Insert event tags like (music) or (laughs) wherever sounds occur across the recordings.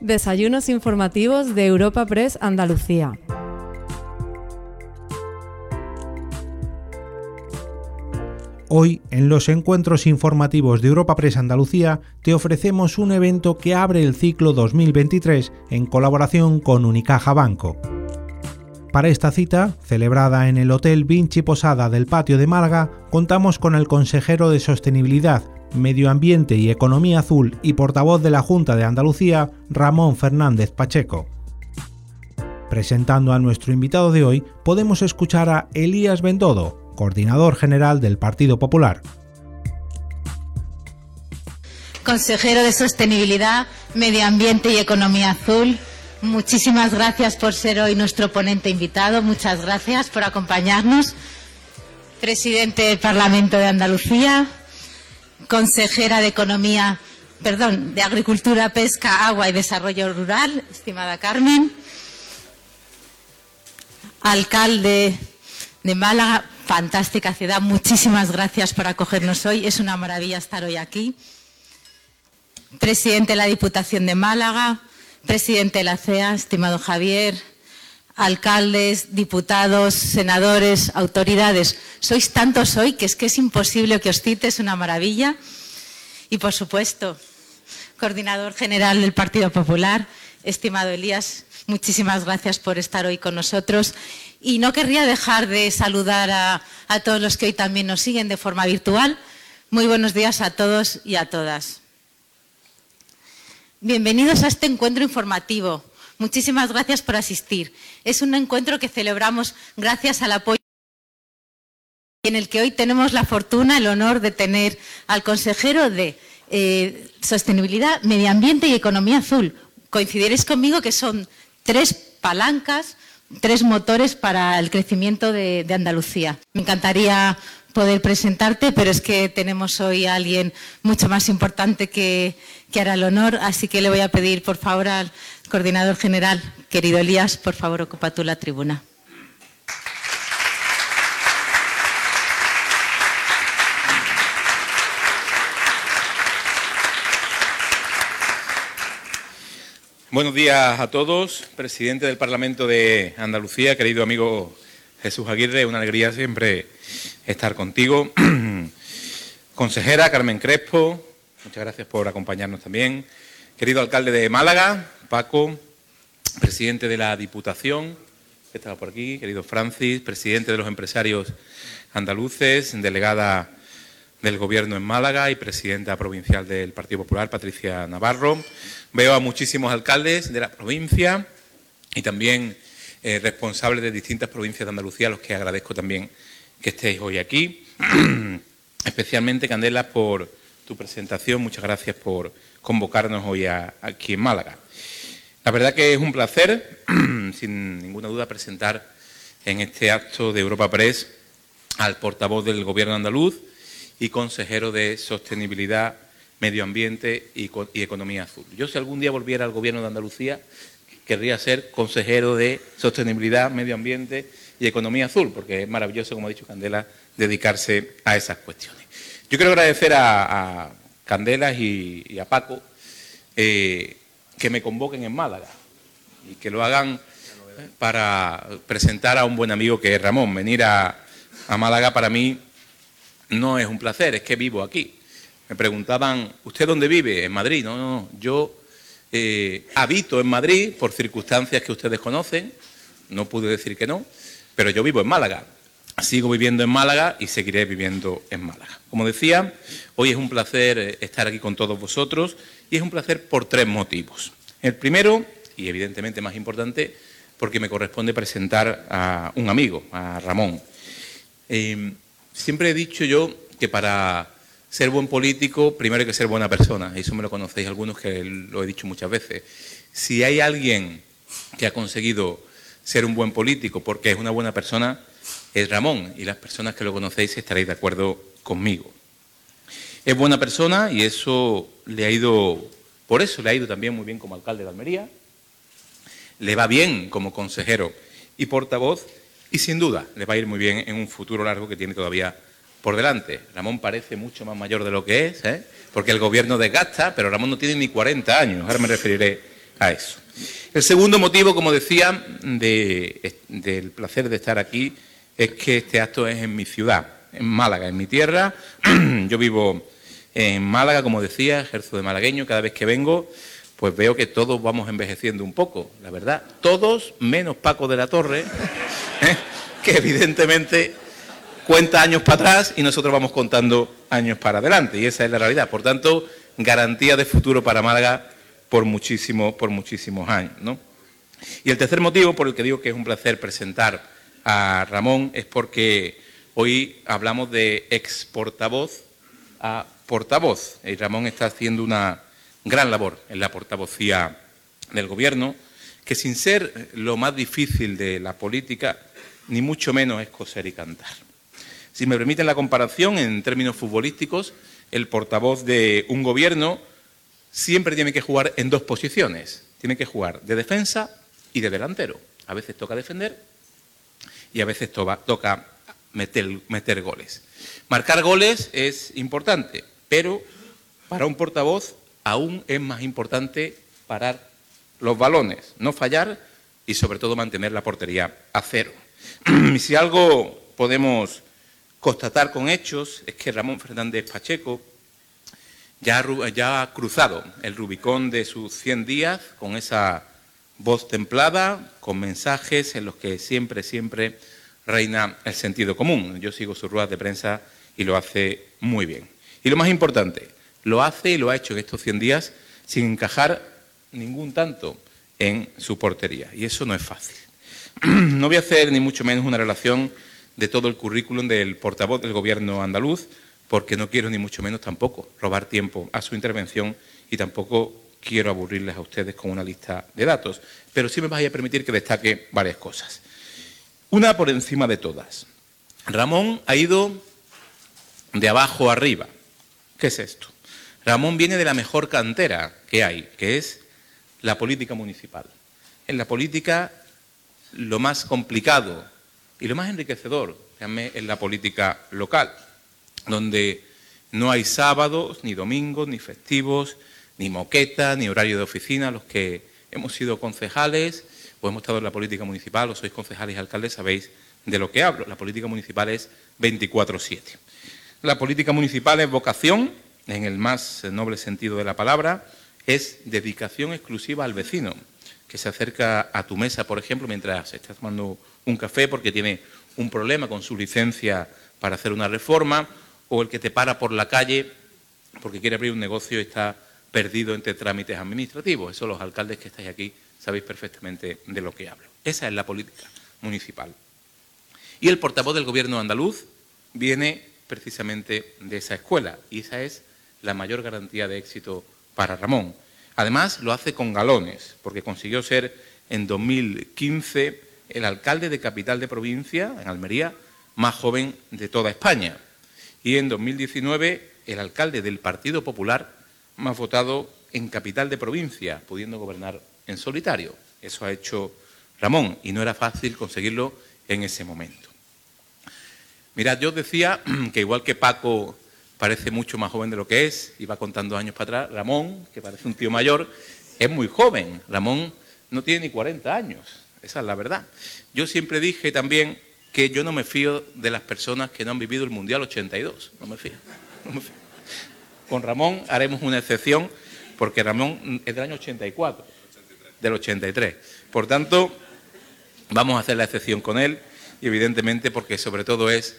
Desayunos informativos de Europa Press Andalucía. Hoy, en los encuentros informativos de Europa Press Andalucía, te ofrecemos un evento que abre el ciclo 2023 en colaboración con Unicaja Banco. Para esta cita, celebrada en el Hotel Vinci Posada del Patio de Málaga, contamos con el consejero de Sostenibilidad, Medio Ambiente y Economía Azul y portavoz de la Junta de Andalucía, Ramón Fernández Pacheco. Presentando a nuestro invitado de hoy, podemos escuchar a Elías Bendodo, coordinador general del Partido Popular. Consejero de Sostenibilidad, Medio Ambiente y Economía Azul, muchísimas gracias por ser hoy nuestro ponente invitado, muchas gracias por acompañarnos. Presidente del Parlamento de Andalucía, consejera de Economía, perdón, de Agricultura, Pesca, Agua y Desarrollo Rural, estimada Carmen, alcalde de Málaga, fantástica ciudad. Muchísimas gracias por acogernos hoy. Es una maravilla estar hoy aquí. Presidente de la Diputación de Málaga, presidente de la CEA, estimado Javier, alcaldes, diputados, senadores, autoridades. Sois tantos hoy que es que es imposible que os cite, es una maravilla. Y, por supuesto, coordinador general del Partido Popular, estimado Elías, muchísimas gracias por estar hoy con nosotros y no querría dejar de saludar a, todos los que hoy también nos siguen de forma virtual. Muy buenos días a todos y a todas. Bienvenidos a este encuentro informativo. Muchísimas gracias por asistir. Es un encuentro que celebramos gracias al apoyo en el que hoy tenemos la fortuna, el honor de tener al consejero de eh, Sostenibilidad, Medio Ambiente y Economía Azul. Coincidiréis conmigo que son tres palancas tres motores para el crecimiento de, Andalucía. Me encantaría poder presentarte, pero es que tenemos hoy a alguien mucho más importante que, que hará el honor, así que le voy a pedir, por favor, al coordinador general, querido Elías, por favor, ocupa tú la tribuna. Buenos días a todos. Presidente del Parlamento de Andalucía, querido amigo Jesús Aguirre, una alegría siempre estar contigo. (clears throat) Consejera Carmen Crespo, muchas gracias por acompañarnos también. Querido alcalde de Málaga, Paco, presidente de la Diputación, que estaba por aquí, querido Francis, presidente de los empresarios andaluces, delegada del Gobierno en Málaga y presidenta provincial del Partido Popular, Patricia Navarro. Veo a muchísimos alcaldes de la provincia y también eh, responsables de distintas provincias de Andalucía, a los que agradezco también que estéis hoy aquí. (clears throat) Especialmente, Candela, por tu presentación. Muchas gracias por convocarnos hoy aquí en Málaga. La verdad que es un placer, (clears throat) sin ninguna duda, presentar en este acto de Europa Press al portavoz del Gobierno andaluz, y consejero de Sostenibilidad, Medio Ambiente y, Economía Azul. Yo si algún día volviera al Gobierno de Andalucía, querría ser consejero de Sostenibilidad, Medio Ambiente y Economía Azul, porque es maravilloso, como ha dicho Candela, dedicarse a esas cuestiones. Yo quiero agradecer a, Candelas y, a Paco eh, que me convoquen en Málaga y que lo hagan para presentar a un buen amigo que es Ramón. Venir a Málaga para mí no es un placer, es que vivo aquí. Me preguntaban, ¿usted dónde vive? En Madrid. No, no, yo eh, habito en Madrid por circunstancias que ustedes conocen, no pude decir que no, pero yo vivo en Málaga. Sigo viviendo en Málaga y seguiré viviendo en Málaga. Como decía, hoy es un placer eh, estar aquí con todos vosotros y es un placer por tres motivos. El primero, y evidentemente más importante, porque me corresponde presentar a un amigo, a Ramón. Eh, Siempre he dicho yo que para ser buen político primero hay que ser buena persona. Eso me lo conocéis algunos que lo he dicho muchas veces. Si hay alguien que ha conseguido ser un buen político porque es una buena persona, es Ramón. Y las personas que lo conocéis estaréis de acuerdo conmigo. Es buena persona y eso le ha ido, por eso le ha ido también muy bien como alcalde de Almería. Le va bien como consejero y portavoz y sin duda le va a ir muy bien en un futuro largo que tiene todavía por delante. Ramón parece mucho más mayor de lo que es, ¿eh? porque el gobierno desgasta, pero Ramón no tiene ni 40 años. Ahora me referiré a eso. El segundo motivo, como decía, del placer de estar aquí es que este acto es en mi ciudad, en Málaga, en mi tierra. (clears throat) Yo vivo en Málaga, como decía, ejerzo de malagueño. Cada vez que vengo, pues veo que todos vamos envejeciendo un poco, la verdad. Todos, menos Paco de la Torre, (laughs) ¿eh? que evidentemente cuenta años para atrás y nosotros vamos contando años para adelante. Y esa es la realidad. Por tanto, garantía de futuro para Málaga por, muchísimo, por muchísimos años. ¿no? Y el tercer motivo por el que digo que es un placer presentar a Ramón es porque hoy hablamos de ex portavoz a portavoz. Y Ramón está haciendo una gran labor en la portavocía del Gobierno, que sin ser lo más difícil de la política, ni mucho menos es coser y cantar. Si me permiten la comparación en términos futbolísticos, el portavoz de un gobierno siempre tiene que jugar en dos posiciones. Tiene que jugar de defensa y de delantero. A veces toca defender y a veces toca meter, meter goles. Marcar goles es importante, pero para un portavoz aún es más importante parar los balones, no fallar y sobre todo mantener la portería a cero. (clears throat) Si algo podemos constatar con hechos es que Ramón Fernández Pacheco ya, ha cruzado el Rubicón de sus 100 días con esa voz templada, con mensajes en los que siempre, siempre reina el sentido común. Yo sigo sus ruedas de prensa y lo hace muy bien. Y lo más importante, lo hace y lo ha hecho en estos 100 días sin encajar ningún tanto en su portería. Y eso no es fácil. (clears throat) No voy a hacer ni mucho menos una relación de todo el currículum del portavoz del Gobierno andaluz, porque no quiero ni mucho menos tampoco robar tiempo a su intervención y tampoco quiero aburrirles a ustedes con una lista de datos, pero sí me vais a permitir que destaque varias cosas. Una por encima de todas. Ramón ha ido de abajo arriba. ¿Qué es esto? Ramón viene de la mejor cantera que hay, que es la política municipal. En la política lo más complicado y lo más enriquecedor, es la política local donde no hay sábados, ni domingos, ni festivos, ni moqueta, ni horario de oficina. Los que hemos sido concejales o hemos estado en la política municipal o sois concejales y alcaldes sabéis de lo que hablo. La política municipal es 24-7. La política municipal es vocación, en el más noble sentido de la palabra, es dedicación exclusiva al vecino, que se acerca a tu mesa, por ejemplo, mientras estás tomando un café porque tiene un problema con su licencia para hacer una reforma o el que te para por la calle porque quiere abrir un negocio y está perdido entre trámites administrativos. Eso los alcaldes que estáis aquí sabéis perfectamente de lo que hablo. Esa es la política municipal. Y el portavoz del gobierno andaluz viene precisamente de esa escuela y esa es la mayor garantía de éxito para Ramón. Además, lo hace con galones, porque consiguió ser en 2015 el alcalde de capital de provincia, en Almería, más joven de toda España y en 2019 el alcalde del Partido Popular más votado en capital de provincia, pudiendo gobernar en solitario. Eso ha hecho Ramón y no era fácil conseguirlo en ese momento. Mirad, yo decía (clears throat) que igual que Paco parece mucho más joven de lo que es, y va contando años para atrás, Ramón, que parece un tío mayor, es muy joven. Ramón no tiene ni 40 años, esa es la verdad. Yo siempre dije también que yo no me fío de las personas que no han vivido el Mundial 82. No me fío. Con Ramón haremos una excepción porque Ramón es del año 84, del 83. Por tanto, vamos a hacer la excepción con él y evidentemente porque sobre todo es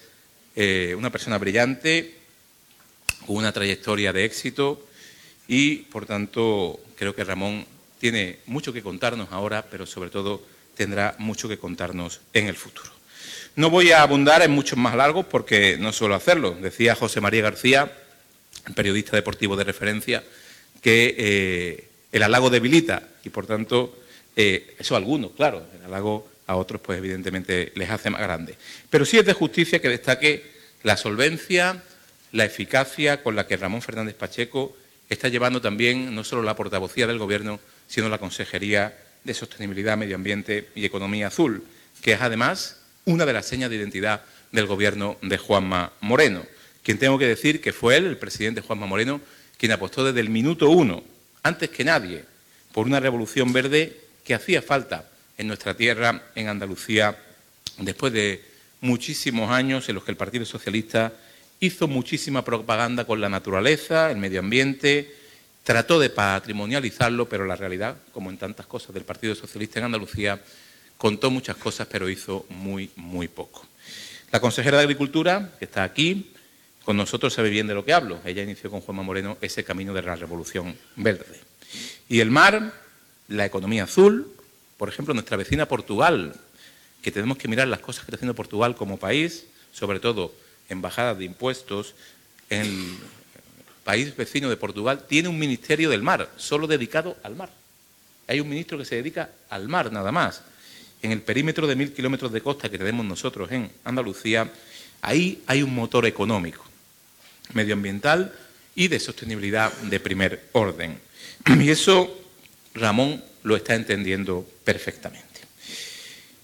eh, una persona brillante, con una trayectoria de éxito y por tanto creo que Ramón tiene mucho que contarnos ahora, pero sobre todo tendrá mucho que contarnos en el futuro. No voy a abundar en muchos más largos porque no suelo hacerlo. Decía José María García, periodista deportivo de referencia, que eh, el halago debilita y por tanto, eh, eso a algunos, claro, el halago a otros pues evidentemente les hace más grande. Pero sí es de justicia que destaque la solvencia, la eficacia con la que Ramón Fernández Pacheco está llevando también no solo la portavocía del Gobierno, sino la Consejería de Sostenibilidad, Medio Ambiente y Economía Azul, que es además una de las señas de identidad del gobierno de Juanma Moreno, quien tengo que decir que fue él, el presidente Juanma Moreno, quien apostó desde el minuto uno, antes que nadie, por una revolución verde que hacía falta en nuestra tierra, en Andalucía, después de muchísimos años en los que el Partido Socialista hizo muchísima propaganda con la naturaleza, el medio ambiente, trató de patrimonializarlo, pero la realidad, como en tantas cosas del Partido Socialista en Andalucía, contó muchas cosas, pero hizo muy, muy poco. La consejera de Agricultura, que está aquí, con nosotros sabe bien de lo que hablo. Ella inició con Juanma Moreno ese camino de la revolución verde. Y el mar, la economía azul, por ejemplo, nuestra vecina Portugal, que tenemos que mirar las cosas que está haciendo Portugal como país, sobre todo en bajada de impuestos, en país vecino de Portugal tiene un ministerio del mar, solo dedicado al mar. Hay un ministro que se dedica al mar nada más. En el perímetro de mil kilómetros de costa que tenemos nosotros en Andalucía, ahí hay un motor económico, medioambiental y de sostenibilidad de primer orden. Y eso Ramón lo está entendiendo perfectamente.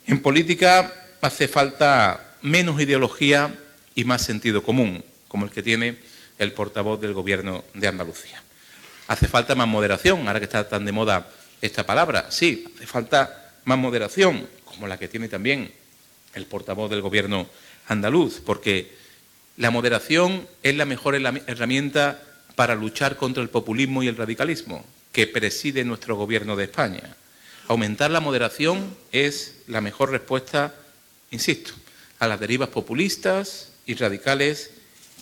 En política hace falta menos ideología y más sentido común, como el que tiene el portavoz del Gobierno de Andalucía. Hace falta más moderación, ahora que está tan de moda esta palabra. Sí, hace falta más moderación, como la que tiene también el portavoz del Gobierno andaluz, porque la moderación es la mejor herramienta para luchar contra el populismo y el radicalismo que preside nuestro Gobierno de España. Aumentar la moderación es la mejor respuesta, insisto, a las derivas populistas y radicales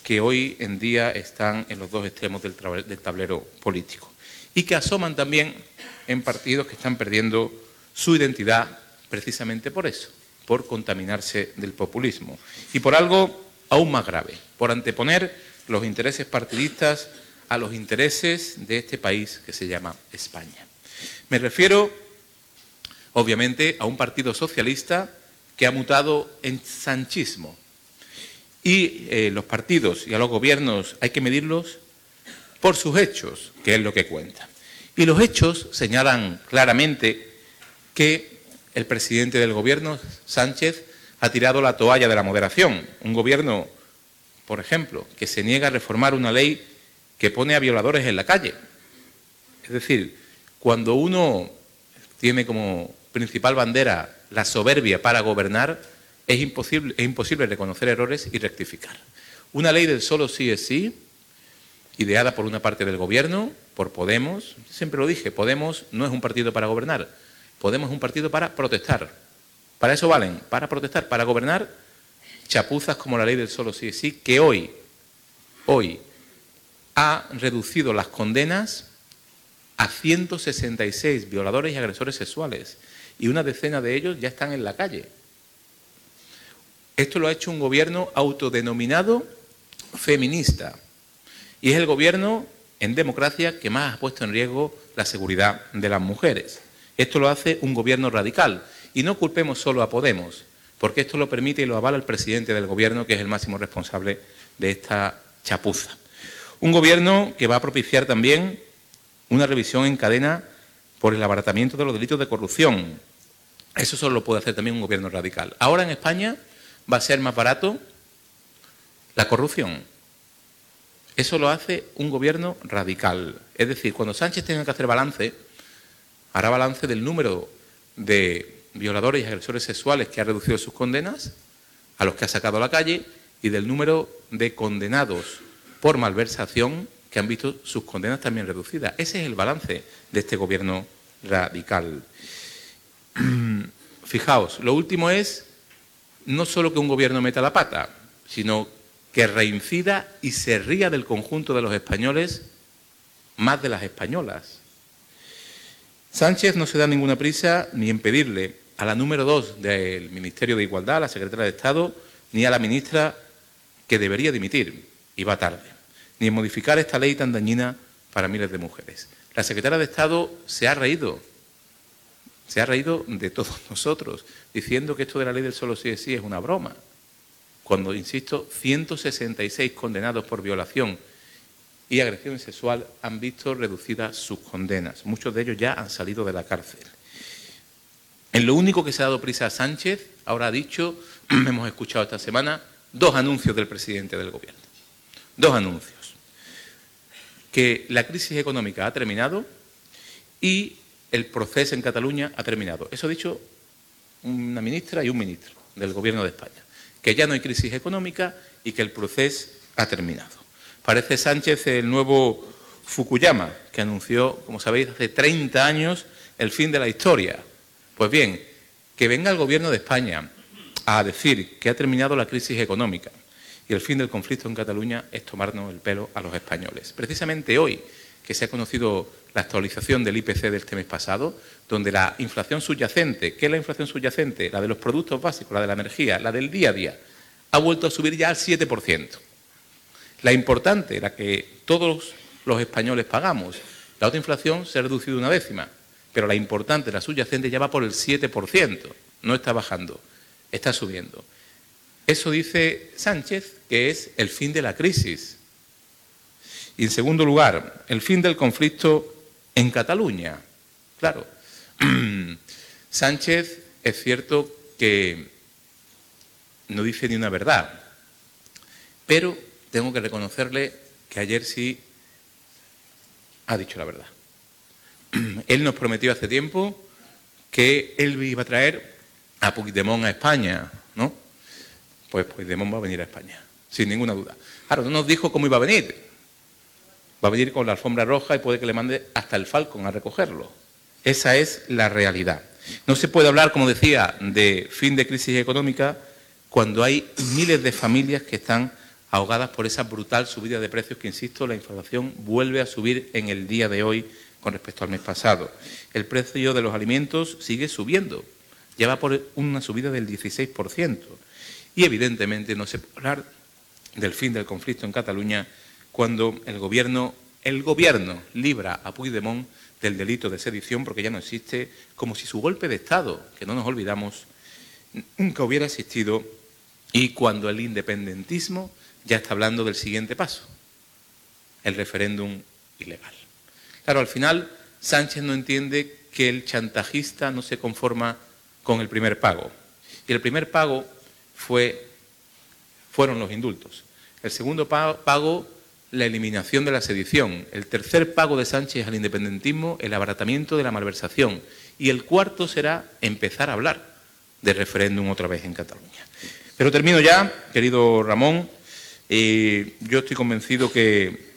que hoy en día están en los dos extremos del, tablero político y que asoman también en partidos que están perdiendo su identidad precisamente por eso, por contaminarse del populismo y por algo aún más grave, por anteponer los intereses partidistas a los intereses de este país que se llama España. Me refiero obviamente, a un partido socialista que ha mutado en sanchismo. Y eh, los partidos y a los gobiernos hay que medirlos por sus hechos, que es lo que cuenta. Y los hechos señalan claramente que el presidente del gobierno, Sánchez, ha tirado la toalla de la moderación. Un gobierno, por ejemplo, que se niega a reformar una ley que pone a violadores en la calle. Es decir, cuando uno tiene como principal bandera, la soberbia para gobernar, es imposible, es imposible reconocer errores y rectificar. Una ley del solo sí es sí, ideada por una parte del gobierno, por Podemos, siempre lo dije, Podemos no es un partido para gobernar, Podemos es un partido para protestar. Para eso valen, para protestar, para gobernar, chapuzas como la ley del solo sí es sí, que hoy, hoy, ha reducido las condenas a 166 violadores y agresores sexuales y una decena de ellos ya están en la calle. Esto lo ha hecho un gobierno autodenominado feminista y es el gobierno en democracia que más ha puesto en riesgo la seguridad de las mujeres. Esto lo hace un gobierno radical y no culpemos solo a Podemos, porque esto lo permite y lo avala el presidente del gobierno, que es el máximo responsable de esta chapuza. Un gobierno que va a propiciar también una revisión en cadena por el abaratamiento de los delitos de corrupción. Eso solo lo puede hacer también un gobierno radical. Ahora en España va a ser más barato la corrupción. Eso lo hace un gobierno radical. Es decir, cuando Sánchez tenga que hacer balance, hará balance del número de violadores y agresores sexuales que ha reducido sus condenas, a los que ha sacado a la calle, y del número de condenados por malversación que han visto sus condenas también reducidas. Ese es el balance de este gobierno radical. (clears throat) Fijaos, lo último es no solo que un gobierno meta la pata, sino que reincida y se ría del conjunto de los españoles más de las españolas. Sánchez no se da ninguna prisa ni en pedirle a la número dos del Ministerio de Igualdad, a la secretaria de Estado, ni a la ministra que debería dimitir, y va tarde ni en modificar esta ley tan dañina para miles de mujeres. La secretaria de Estado se ha reído, se ha reído de todos (laughs) nosotros, diciendo que esto de la ley del solo sí es sí es una broma. Cuando, insisto, 166 condenados por violación y agresión sexual han visto reducidas sus condenas. Muchos de ellos ya han salido de la cárcel. En lo único que se ha dado prisa a Sánchez, ahora ha dicho, (clears throat) hemos escuchado esta semana, dos anuncios del presidente del Gobierno. Dos anuncios que la crisis económica ha terminado y el proceso en Cataluña ha terminado. Eso ha dicho una ministra y un ministro del Gobierno de España, que ya no hay crisis económica y que el proceso ha terminado. Parece Sánchez el nuevo Fukuyama, que anunció, como sabéis, hace 30 años el fin de la historia. Pues bien, que venga el Gobierno de España a decir que ha terminado la crisis económica y el fin del conflicto en Cataluña es tomarnos el pelo a los españoles. Precisamente hoy, que se ha conocido la actualización del IPC de este mes pasado, donde la inflación subyacente, ¿qué es la inflación subyacente? La de los productos básicos, la de la energía, la del día a día, ha vuelto a subir ya al 7%. La importante, la que todos los españoles pagamos, la otra inflación se ha reducido una décima, pero la importante, la subyacente, ya va por el 7%, no está bajando, está subiendo. Eso dice Sánchez que es el fin de la crisis. Y en segundo lugar, el fin del conflicto en Cataluña. Claro, (clears throat) Sánchez es cierto que no dice ni una verdad, pero tengo que reconocerle que ayer sí ha dicho la verdad. (clears throat) Él nos prometió hace tiempo que él iba a traer a Puigdemont a España, ¿no? Pues Puigdemont va a venir a España, sin ninguna duda. Claro, no nos dijo cómo iba a venir. Va a venir con la alfombra roja y puede que le mande hasta el Falcon a recogerlo. Esa es la realidad. No se puede hablar, como decía, de fin de crisis económica cuando hay miles de familias que están ahogadas por esa brutal subida de precios que, insisto, la inflación vuelve a subir en el día de hoy con respecto al mes pasado. El precio de los alimentos sigue subiendo, lleva por una subida del 16%. Y evidentemente no se puede hablar del fin del conflicto en Cataluña cuando el gobierno, el gobierno libra a Puigdemont del delito de sedición porque ya no existe, como si su golpe de Estado, que no nos olvidamos, nunca hubiera existido y cuando el independentismo ya está hablando del siguiente paso, el referéndum ilegal. Claro, al final Sánchez no entiende que el chantajista no se conforma con el primer pago. Y el primer pago fue, fueron los indultos. El segundo pago, la eliminación de la sedición. El tercer pago de Sánchez al independentismo, el abaratamiento de la malversación. Y el cuarto será empezar a hablar de referéndum otra vez en Cataluña. Pero termino ya, querido Ramón. Yo estoy convencido que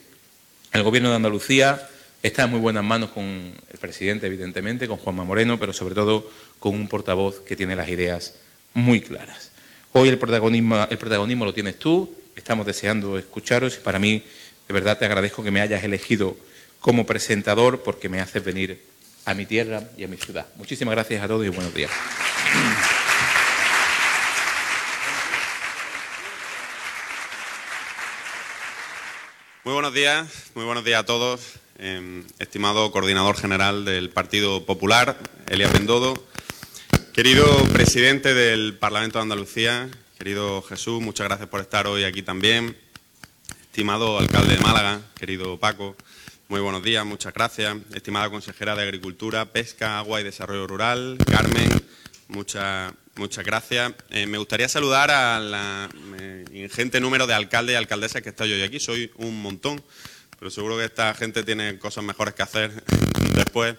el Gobierno de Andalucía Está en muy buenas manos con el presidente, evidentemente, con Juanma Moreno, pero sobre todo con un portavoz que tiene las ideas muy claras. Hoy el protagonismo, el protagonismo lo tienes tú, estamos deseando escucharos y para mí, de verdad, te agradezco que me hayas elegido como presentador porque me haces venir a mi tierra y a mi ciudad. Muchísimas gracias a todos y buenos días. Muy buenos días, muy buenos días a todos. Em, estimado coordinador general del Partido Popular, Elia Pendodo, querido presidente del Parlamento de Andalucía, querido Jesús, muchas gracias por estar hoy aquí también, estimado alcalde de Málaga, querido Paco, muy buenos días, muchas gracias, estimada consejera de Agricultura, Pesca, Agua y Desarrollo Rural, Carmen, muchas Muchas gracias. Eh, me gustaría saludar al ingente número de alcaldes y alcaldesas que estoy hoy aquí. Soy un montón pero seguro que esta gente tiene cosas mejores que hacer (laughs) después.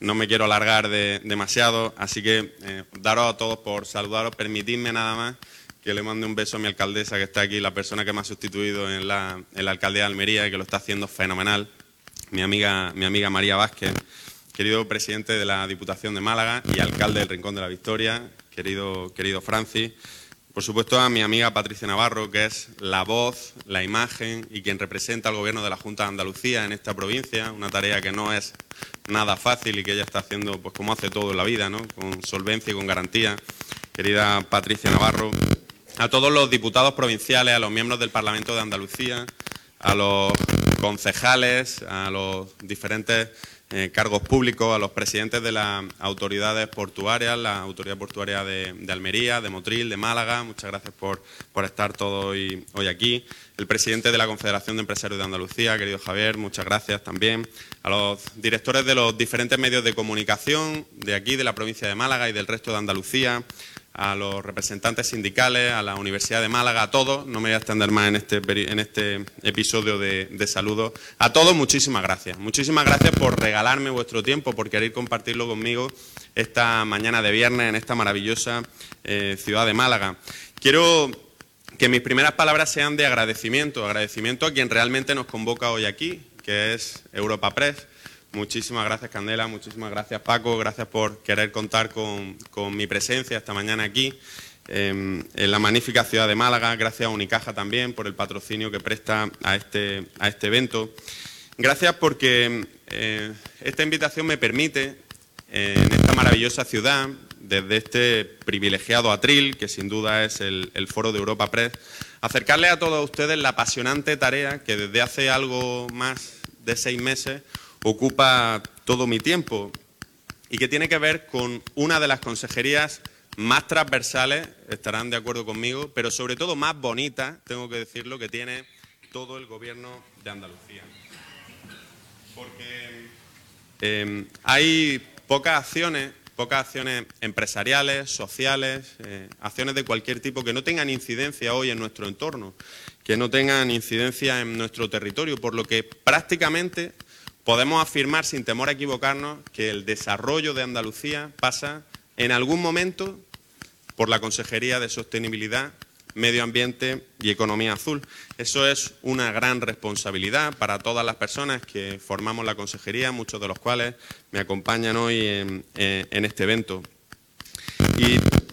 No me quiero alargar demasiado, así que eh, daros a todos por saludaros. Permitidme nada más que le mande un beso a mi alcaldesa que está aquí, la persona que me ha sustituido en la, en la alcaldía de Almería y que lo está haciendo fenomenal, mi amiga, mi amiga María Vázquez, querido presidente de la Diputación de Málaga y alcalde del Rincón de la Victoria, querido, querido Francis. Por supuesto a mi amiga Patricia Navarro, que es la voz, la imagen y quien representa al Gobierno de la Junta de Andalucía en esta provincia, una tarea que no es nada fácil y que ella está haciendo pues como hace todo en la vida, ¿no? con solvencia y con garantía. Querida Patricia Navarro, a todos los diputados provinciales, a los miembros del Parlamento de Andalucía, a los concejales, a los diferentes eh, cargos públicos, a los presidentes de las autoridades portuarias, la Autoridad Portuaria de, Almería, de Motril, de Málaga, muchas gracias por, por estar todos hoy, hoy, aquí. El presidente de la Confederación de Empresarios de Andalucía, querido Javier, muchas gracias también. A los directores de los diferentes medios de comunicación de aquí, de la provincia de Málaga y del resto de Andalucía, a los representantes sindicales, a la Universidad de Málaga, a todos. No me voy a extender más en este, en este episodio de, saludos. A todos, muchísimas gracias. Muchísimas gracias por regalarme vuestro tiempo, por querer compartirlo conmigo esta mañana de viernes en esta maravillosa eh, ciudad de Málaga. Quiero que mis primeras palabras sean de agradecimiento, agradecimiento a quien realmente nos convoca hoy aquí, que es Europa Press Muchísimas gracias, Candela. Muchísimas gracias, Paco. Gracias por querer contar con, mi presencia esta mañana aquí em, en la magnífica ciudad de Málaga. Gracias a Unicaja también por el patrocinio que presta a este, a este evento. Gracias porque eh, esta invitación me permite, en esta maravillosa ciudad, desde este privilegiado atril, que sin duda es el, el Foro de Europa Press, acercarle a todos ustedes la apasionante tarea que desde hace algo más de seis meses ocupa todo mi tiempo y que tiene que ver con una de las consejerías más transversales, estarán de acuerdo conmigo, pero sobre todo más bonitas, tengo que decirlo, que tiene todo el gobierno de Andalucía. Porque em, hay pocas acciones, pocas acciones empresariales, sociales, eh, acciones de cualquier tipo que no tengan incidencia hoy en nuestro entorno, que no tengan incidencia en nuestro territorio, por lo que prácticamente podemos afirmar sin temor a equivocarnos que el desarrollo de Andalucía pasa en algún momento por la Consejería de Sostenibilidad, Medio Ambiente y Economía Azul. Eso es una gran responsabilidad para todas las personas que formamos la Consejería, muchos de los cuales me acompañan hoy en, este evento.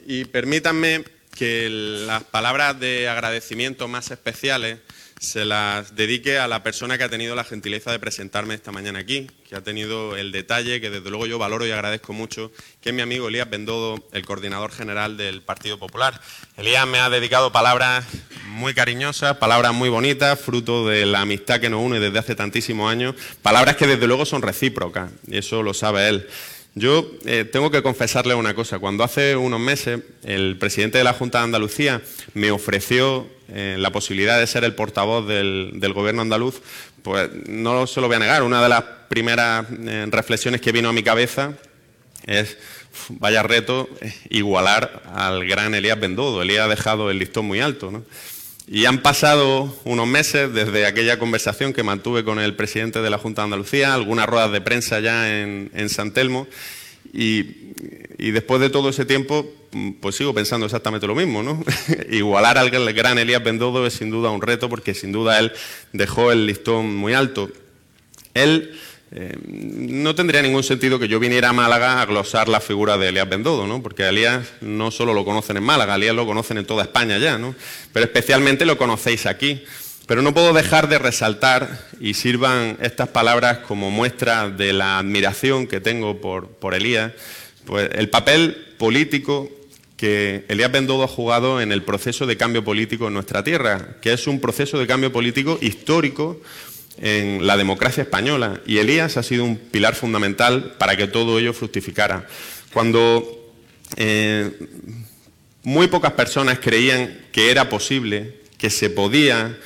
y permítanme que las palabras de agradecimiento más especiales se las dedique a la persona que ha tenido la gentileza de presentarme esta mañana aquí, que ha tenido el detalle que desde luego yo valoro y agradezco mucho, que es mi amigo Elías Bendodo, el coordinador general del Partido Popular. Elías me ha dedicado palabras muy cariñosas, palabras muy bonitas, fruto de la amistad que nos une desde hace tantísimos años, palabras que desde luego son recíprocas, y eso lo sabe él. Yo eh, tengo que confesarle una cosa. Cuando hace unos meses el presidente de la Junta de Andalucía me ofreció eh, la posibilidad de ser el portavoz del, gobierno andaluz, pues no se lo voy a negar. Una de las primeras eh, reflexiones que vino a mi cabeza es, vaya reto, igualar al gran Elías Bendodo. Elías ha dejado el listón muy alto. ¿no? Y han pasado unos meses desde aquella conversación que mantuve con el presidente de la Junta de Andalucía, algunas ruedas de prensa ya en, San Telmo, y, después de todo ese tiempo, pues sigo pensando exactamente lo mismo, ¿no? (laughs) Igualar al gran Elías Bendodo es sin duda un reto, porque sin duda él dejó el listón muy alto. Él eh, no tendría ningún sentido que yo viniera a Málaga a glosar la figura de Elías Bendodo, ¿no? porque Elías no solo lo conocen en Málaga, Elías lo conocen en toda España ya, ¿no? pero especialmente lo conocéis aquí. Pero no puedo dejar de resaltar, y sirvan estas palabras como muestra de la admiración que tengo por, por Elías, pues el papel político que Elías Bendodo ha jugado en el proceso de cambio político en nuestra tierra, que es un proceso de cambio político histórico en la democracia española y Elías ha sido un pilar fundamental para que todo ello fructificara. Cuando eh, muy pocas personas creían que era posible, que se podía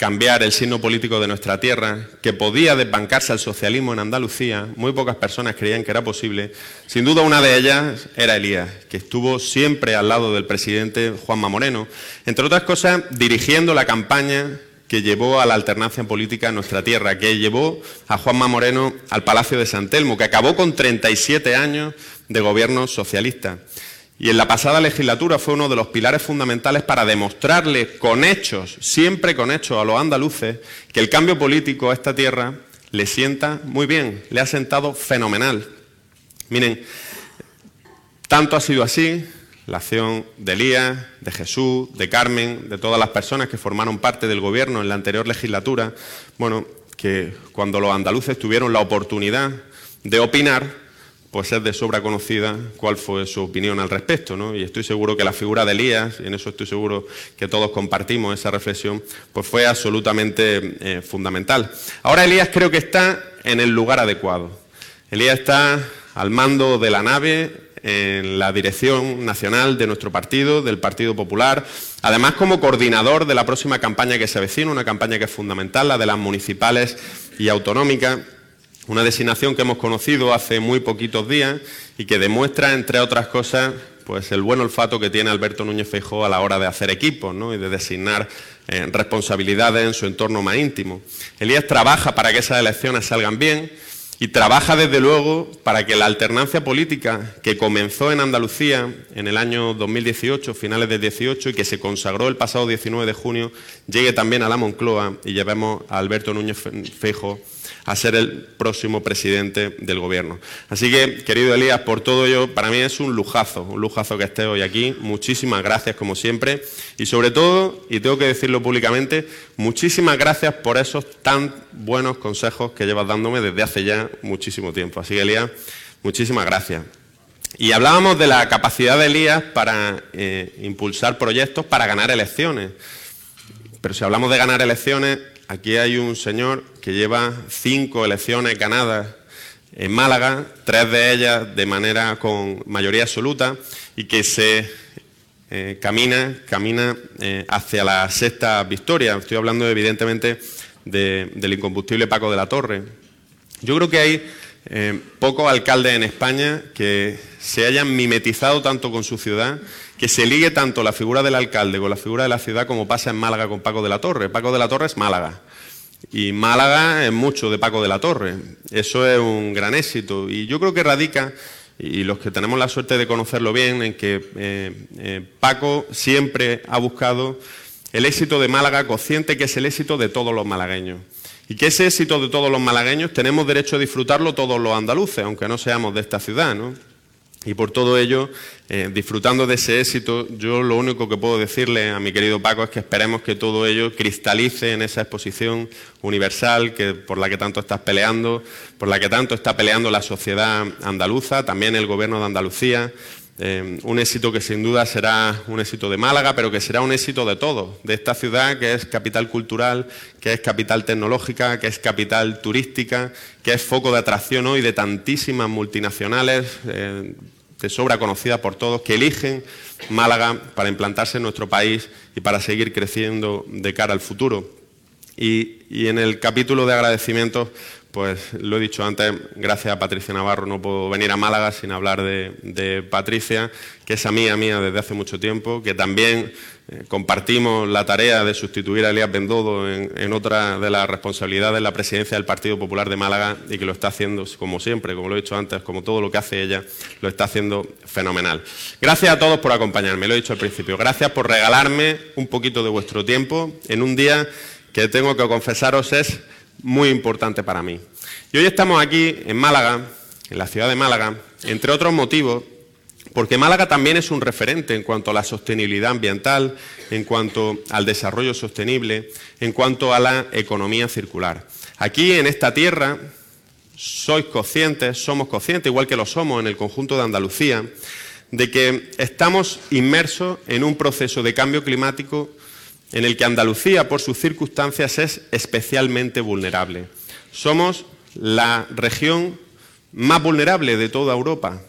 cambiar el signo político de nuestra tierra, que podía desbancarse al socialismo en Andalucía, muy pocas personas creían que era posible. Sin duda una de ellas era Elías, que estuvo siempre al lado del presidente Juanma Moreno, entre otras cosas dirigiendo la campaña que llevó a la alternancia política en nuestra tierra, que llevó a Juanma Moreno al Palacio de San Telmo, que acabó con 37 años de gobierno socialista. Y en la pasada legislatura fue uno de los pilares fundamentales para demostrarle con hechos, siempre con hechos a los andaluces, que el cambio político a esta tierra le sienta muy bien, le ha sentado fenomenal. Miren, tanto ha sido así la acción de Elías, de Jesús, de Carmen, de todas las personas que formaron parte del gobierno en la anterior legislatura, bueno, que cuando los andaluces tuvieron la oportunidad de opinar, pues es de sobra conocida cuál fue su opinión al respecto, ¿no? Y estoy seguro que la figura de Elías, y en eso estoy seguro que todos compartimos esa reflexión, pues fue absolutamente eh, fundamental. Ahora Elías creo que está en el lugar adecuado. Elías está al mando de la nave, en la dirección nacional de nuestro partido, del Partido Popular, además como coordinador de la próxima campaña que se avecina, una campaña que es fundamental, la de las municipales y autonómicas, una designación que hemos conocido hace muy poquitos días y que demuestra, entre otras cosas, pues el buen olfato que tiene Alberto Núñez Feijóo a la hora de hacer equipos y de designar eh, responsabilidades en su entorno más íntimo. Elías trabaja para que esas elecciones salgan bien y trabaja desde luego para que la alternancia política que comenzó en Andalucía en el año 2018, finales del 18, y que se consagró el pasado 19 de junio, llegue también a la Moncloa. Y llevemos a Alberto Núñez Feijóo a ser el próximo presidente del gobierno. Así que, querido Elías, por todo ello, para mí es un lujazo, un lujazo que esté hoy aquí. Muchísimas gracias, como siempre. Y sobre todo, y tengo que decirlo públicamente, muchísimas gracias por esos tan buenos consejos que llevas dándome desde hace ya muchísimo tiempo. Así que, Elías, muchísimas gracias. Y hablábamos de la capacidad de Elías para eh, impulsar proyectos para ganar elecciones. Pero si hablamos de ganar elecciones, Aquí hay un señor que lleva cinco elecciones ganadas en Málaga, tres de ellas de manera con mayoría absoluta y que se eh, camina, camina eh, hacia la sexta victoria. Estoy hablando evidentemente del incombustible Paco de la Torre. Yo creo que hay eh, pocos alcaldes en España que se hayan mimetizado tanto con su ciudad que se ligue tanto la figura del alcalde con la figura de la ciudad como pasa en Málaga con Paco de la Torre. Paco de la Torre es Málaga. Y Málaga es mucho de Paco de la Torre. Eso es un gran éxito. Y yo creo que radica, y los que tenemos la suerte de conocerlo bien, en que eh, eh, Paco siempre ha buscado el éxito de Málaga, consciente que es el éxito de todos los malagueños. Y que ese éxito de todos los malagueños tenemos derecho a disfrutarlo todos los andaluces, aunque no seamos de esta ciudad, ¿no? Y por todo ello, eh, disfrutando de ese éxito, yo lo único que puedo decirle a mi querido Paco es que esperemos que todo ello cristalice en esa exposición universal que, por la que tanto estás peleando, por la que tanto está peleando la sociedad andaluza, también el gobierno de Andalucía. Eh, un éxito que sin duda será un éxito de Málaga, pero que será un éxito de todos, de esta ciudad que es capital cultural, que es capital tecnológica, que es capital turística, que es foco de atracción hoy de tantísimas multinacionales, eh, de sobra conocida por todos, que eligen Málaga para implantarse en nuestro país y para seguir creciendo de cara al futuro. Y en el capítulo de agradecimientos pues lo he dicho antes, gracias a Patricia Navarro no puedo venir a Málaga sin hablar de, Patricia, que es amiga mía desde hace mucho tiempo, que también eh, compartimos la tarea de sustituir a Elías Bendodo en, otra de las responsabilidades de la presidencia del Partido Popular de Málaga y que lo está haciendo, como siempre, como lo he dicho antes, como todo lo que hace ella, lo está haciendo fenomenal. Gracias a todos por acompañarme, lo he dicho al principio. Gracias por regalarme un poquito de vuestro tiempo en un día que tengo que confesaros es muy importante para mí. Y hoy estamos aquí en Málaga, en la ciudad de Málaga, entre otros motivos, porque Málaga también es un referente en cuanto a la sostenibilidad ambiental, en cuanto al desarrollo sostenible, en cuanto a la economía circular. Aquí en esta tierra sois conscientes, somos conscientes, igual que lo somos en el conjunto de Andalucía, de que estamos inmersos en un proceso de cambio climático en el que Andalucía, por sus circunstancias, es especialmente vulnerable. Somos la región más vulnerable de toda Europa.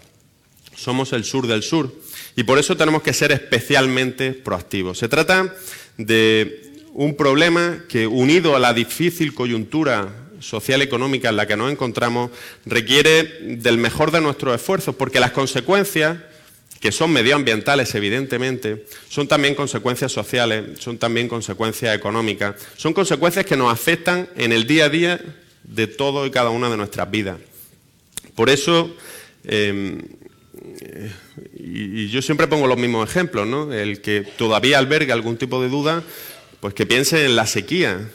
Somos el sur del sur y por eso tenemos que ser especialmente proactivos. Se trata de un problema que, unido a la difícil coyuntura social económica en la que nos encontramos, requiere del mejor de nuestros esfuerzos, porque las consecuencias que son medioambientales, evidentemente, son también consecuencias sociales, son también consecuencias económicas, son consecuencias que nos afectan en el día a día de todo y cada una de nuestras vidas. Por eso, em, y, yo siempre pongo los mismos ejemplos, ¿no? El que todavía alberga algún tipo de duda, pues que piense en la sequía,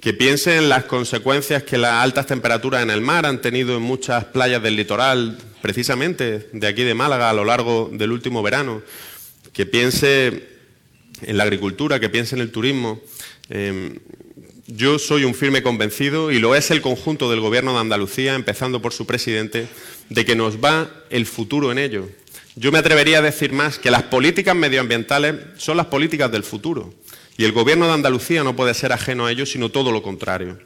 que piense en las consecuencias que las altas temperaturas en el mar han tenido en muchas playas del litoral precisamente de aquí de Málaga a lo largo del último verano, que piense en la agricultura, que piense en el turismo. Em, yo soy un firme convencido, y lo es el conjunto del Gobierno de Andalucía, empezando por su presidente, de que nos va el futuro en ello. Yo me atrevería a decir más que las políticas medioambientales son las políticas del futuro, y el Gobierno de Andalucía no puede ser ajeno a ello, sino todo lo contrario.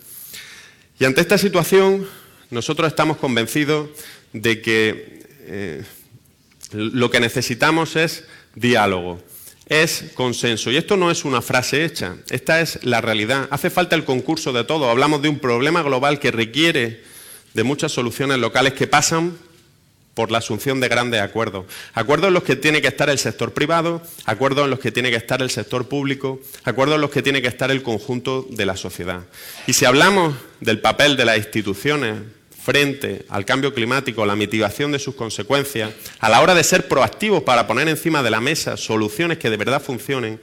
Y ante esta situación, nosotros estamos convencidos de que eh, lo que necesitamos es diálogo, es consenso. Y esto no es una frase hecha, esta es la realidad. Hace falta el concurso de todo. Hablamos de un problema global que requiere de muchas soluciones locales que pasan por la asunción de grandes acuerdos. Acuerdos en los que tiene que estar el sector privado, acuerdos en los que tiene que estar el sector público, acuerdos en los que tiene que estar el conjunto de la sociedad. Y si hablamos del papel de las instituciones frente al cambio climático, la mitigación de sus consecuencias, a la hora de ser proactivos para poner encima de la mesa soluciones que de verdad funcionen,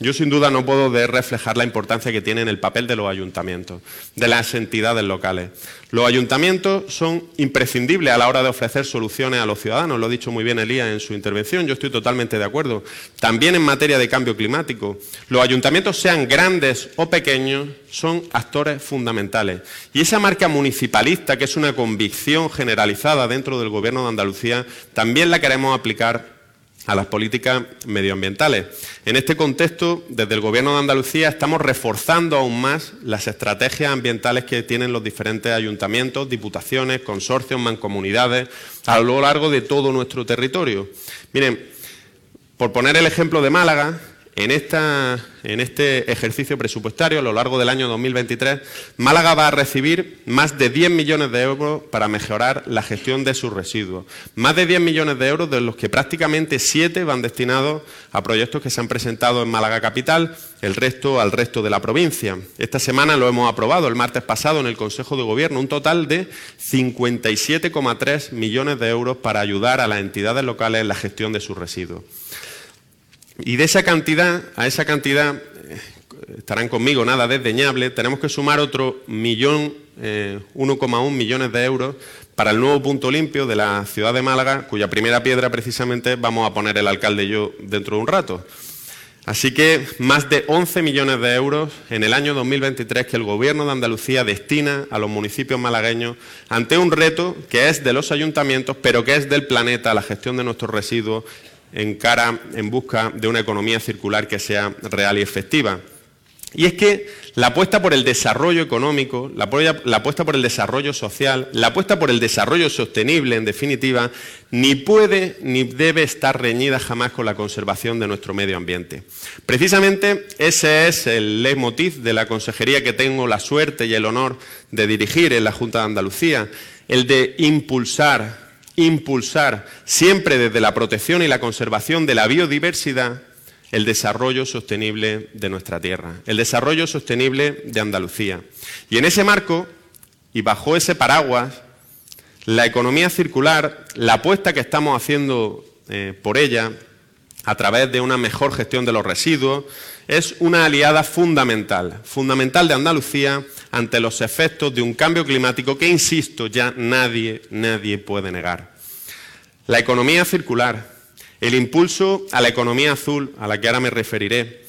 yo sin duda no puedo de reflejar la importancia que tiene el papel de los ayuntamientos, de las entidades locales. Los ayuntamientos son imprescindibles a la hora de ofrecer soluciones a los ciudadanos, lo ha dicho muy bien Elías en su intervención, yo estoy totalmente de acuerdo. También en materia de cambio climático, los ayuntamientos, sean grandes o pequeños, son actores fundamentales. Y esa marca municipalista, que es una convicción generalizada dentro del Gobierno de Andalucía, también la queremos aplicar a las políticas medioambientales. En este contexto, desde el Gobierno de Andalucía estamos reforzando aún más las estrategias ambientales que tienen los diferentes ayuntamientos, diputaciones, consorcios, mancomunidades a lo largo de todo nuestro territorio. Miren, por poner el ejemplo de Málaga, en, este ejercicio presupuestario, a lo largo del año 2023, Málaga va a recibir más de 10 millones de euros para mejorar la gestión de sus residuos. Más de 10 millones de euros, de los que prácticamente 7 van destinados a proyectos que se han presentado en Málaga Capital, el resto al resto de la provincia. Esta semana lo hemos aprobado el martes pasado en el Consejo de Gobierno, un total de 57,3 millones de euros para ayudar a las entidades locales en la gestión de sus residuos. Y de esa cantidad, a esa cantidad, eh, estarán conmigo, nada desdeñable, tenemos que sumar otro millón, 1,1 eh, millones de euros para el nuevo punto limpio de la ciudad de Málaga, cuya primera piedra precisamente vamos a poner el alcalde y yo dentro de un rato. Así que más de 11 millones de euros en el año 2023 que el Gobierno de Andalucía destina a los municipios malagueños ante un reto que es de los ayuntamientos, pero que es del planeta, la gestión de nuestros residuos en cara, en busca de una economía circular que sea real y efectiva. Y es que la apuesta por el desarrollo económico, la, apuesta por el desarrollo social, la apuesta por el desarrollo sostenible, en definitiva, ni puede ni debe estar reñida jamás con la conservación de nuestro medio ambiente. Precisamente ese es el leitmotiv de la consejería que tengo la suerte y el honor de dirigir en la Junta de Andalucía, el de impulsar impulsar siempre desde la protección y la conservación de la biodiversidad el desarrollo sostenible de nuestra tierra, el desarrollo sostenible de Andalucía. Y en ese marco y bajo ese paraguas, la economía circular, la apuesta que estamos haciendo eh, por ella a través de una mejor gestión de los residuos, es una aliada fundamental, fundamental de Andalucía ante los efectos de un cambio climático que, insisto, ya nadie, nadie puede negar. La economía circular, el impulso a la economía azul, a la que ahora me referiré,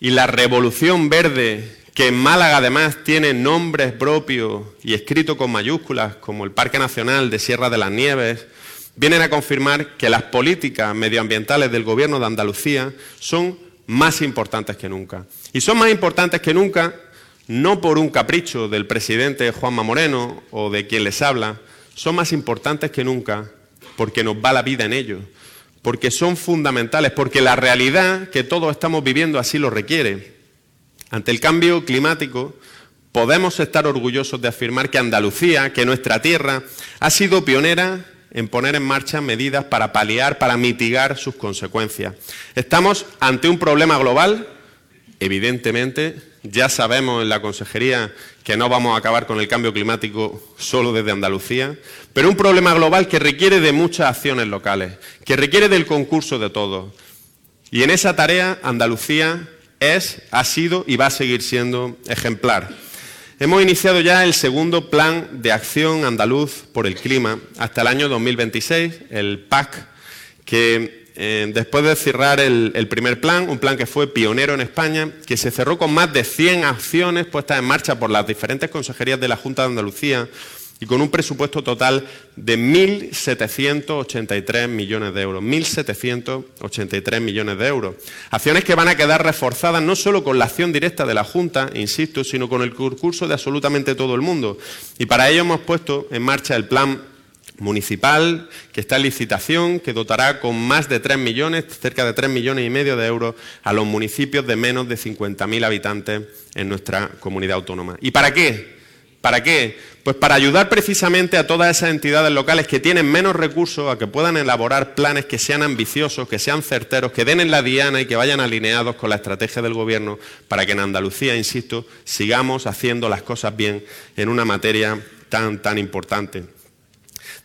y la revolución verde, que en Málaga además tiene nombres propios y escritos con mayúsculas, como el Parque Nacional de Sierra de las Nieves, vienen a confirmar que las políticas medioambientales del Gobierno de Andalucía son más importantes que nunca. Y son más importantes que nunca no por un capricho del presidente Juanma Moreno o de quien les habla, son más importantes que nunca porque nos va la vida en ellos, porque son fundamentales, porque la realidad que todos estamos viviendo así lo requiere. Ante el cambio climático, podemos estar orgullosos de afirmar que Andalucía, que nuestra tierra, ha sido pionera en poner en marcha medidas para paliar, para mitigar sus consecuencias. Estamos ante un problema global, evidentemente, ya sabemos en la consejería que no vamos a acabar con el cambio climático solo desde Andalucía, pero un problema global que requiere de muchas acciones locales, que requiere del concurso de todos. Y en esa tarea Andalucía es, ha sido y va a seguir siendo ejemplar. Hemos iniciado ya el segundo plan de acción andaluz por el clima hasta el año 2026, el PAC, que eh, después de cerrar el, el, primer plan, un plan que fue pionero en España, que se cerró con más de 100 acciones puestas en marcha por las diferentes consejerías de la Junta de Andalucía, y con un presupuesto total de 1.783 millones de euros. 1.783 millones de euros. Acciones que van a quedar reforzadas no solo con la acción directa de la Junta, insisto, sino con el concurso de absolutamente todo el mundo. Y para ello hemos puesto en marcha el plan municipal que está en licitación, que dotará con más de 3 millones, cerca de 3 millones y medio de euros a los municipios de menos de 50.000 habitantes en nuestra comunidad autónoma. ¿Y para qué? ¿Para qué? Pues para ayudar precisamente a todas esas entidades locales que tienen menos recursos a que puedan elaborar planes que sean ambiciosos, que sean certeros, que den en la diana y que vayan alineados con la estrategia del Gobierno para que en Andalucía, insisto, sigamos haciendo las cosas bien en una materia tan, tan importante.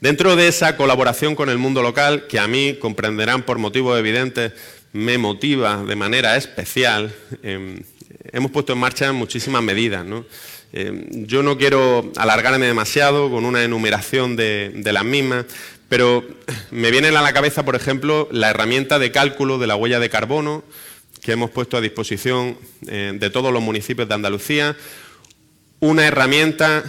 Dentro de esa colaboración con el mundo local, que a mí, comprenderán por motivos evidentes, me motiva de manera especial, em, hemos puesto en marcha muchísimas medidas. ¿no? Eh, yo no quiero alargarme demasiado con una enumeración de, las mismas, pero me viene a la cabeza, por ejemplo, la herramienta de cálculo de la huella de carbono que hemos puesto a disposición eh, de todos los municipios de Andalucía. Una herramienta,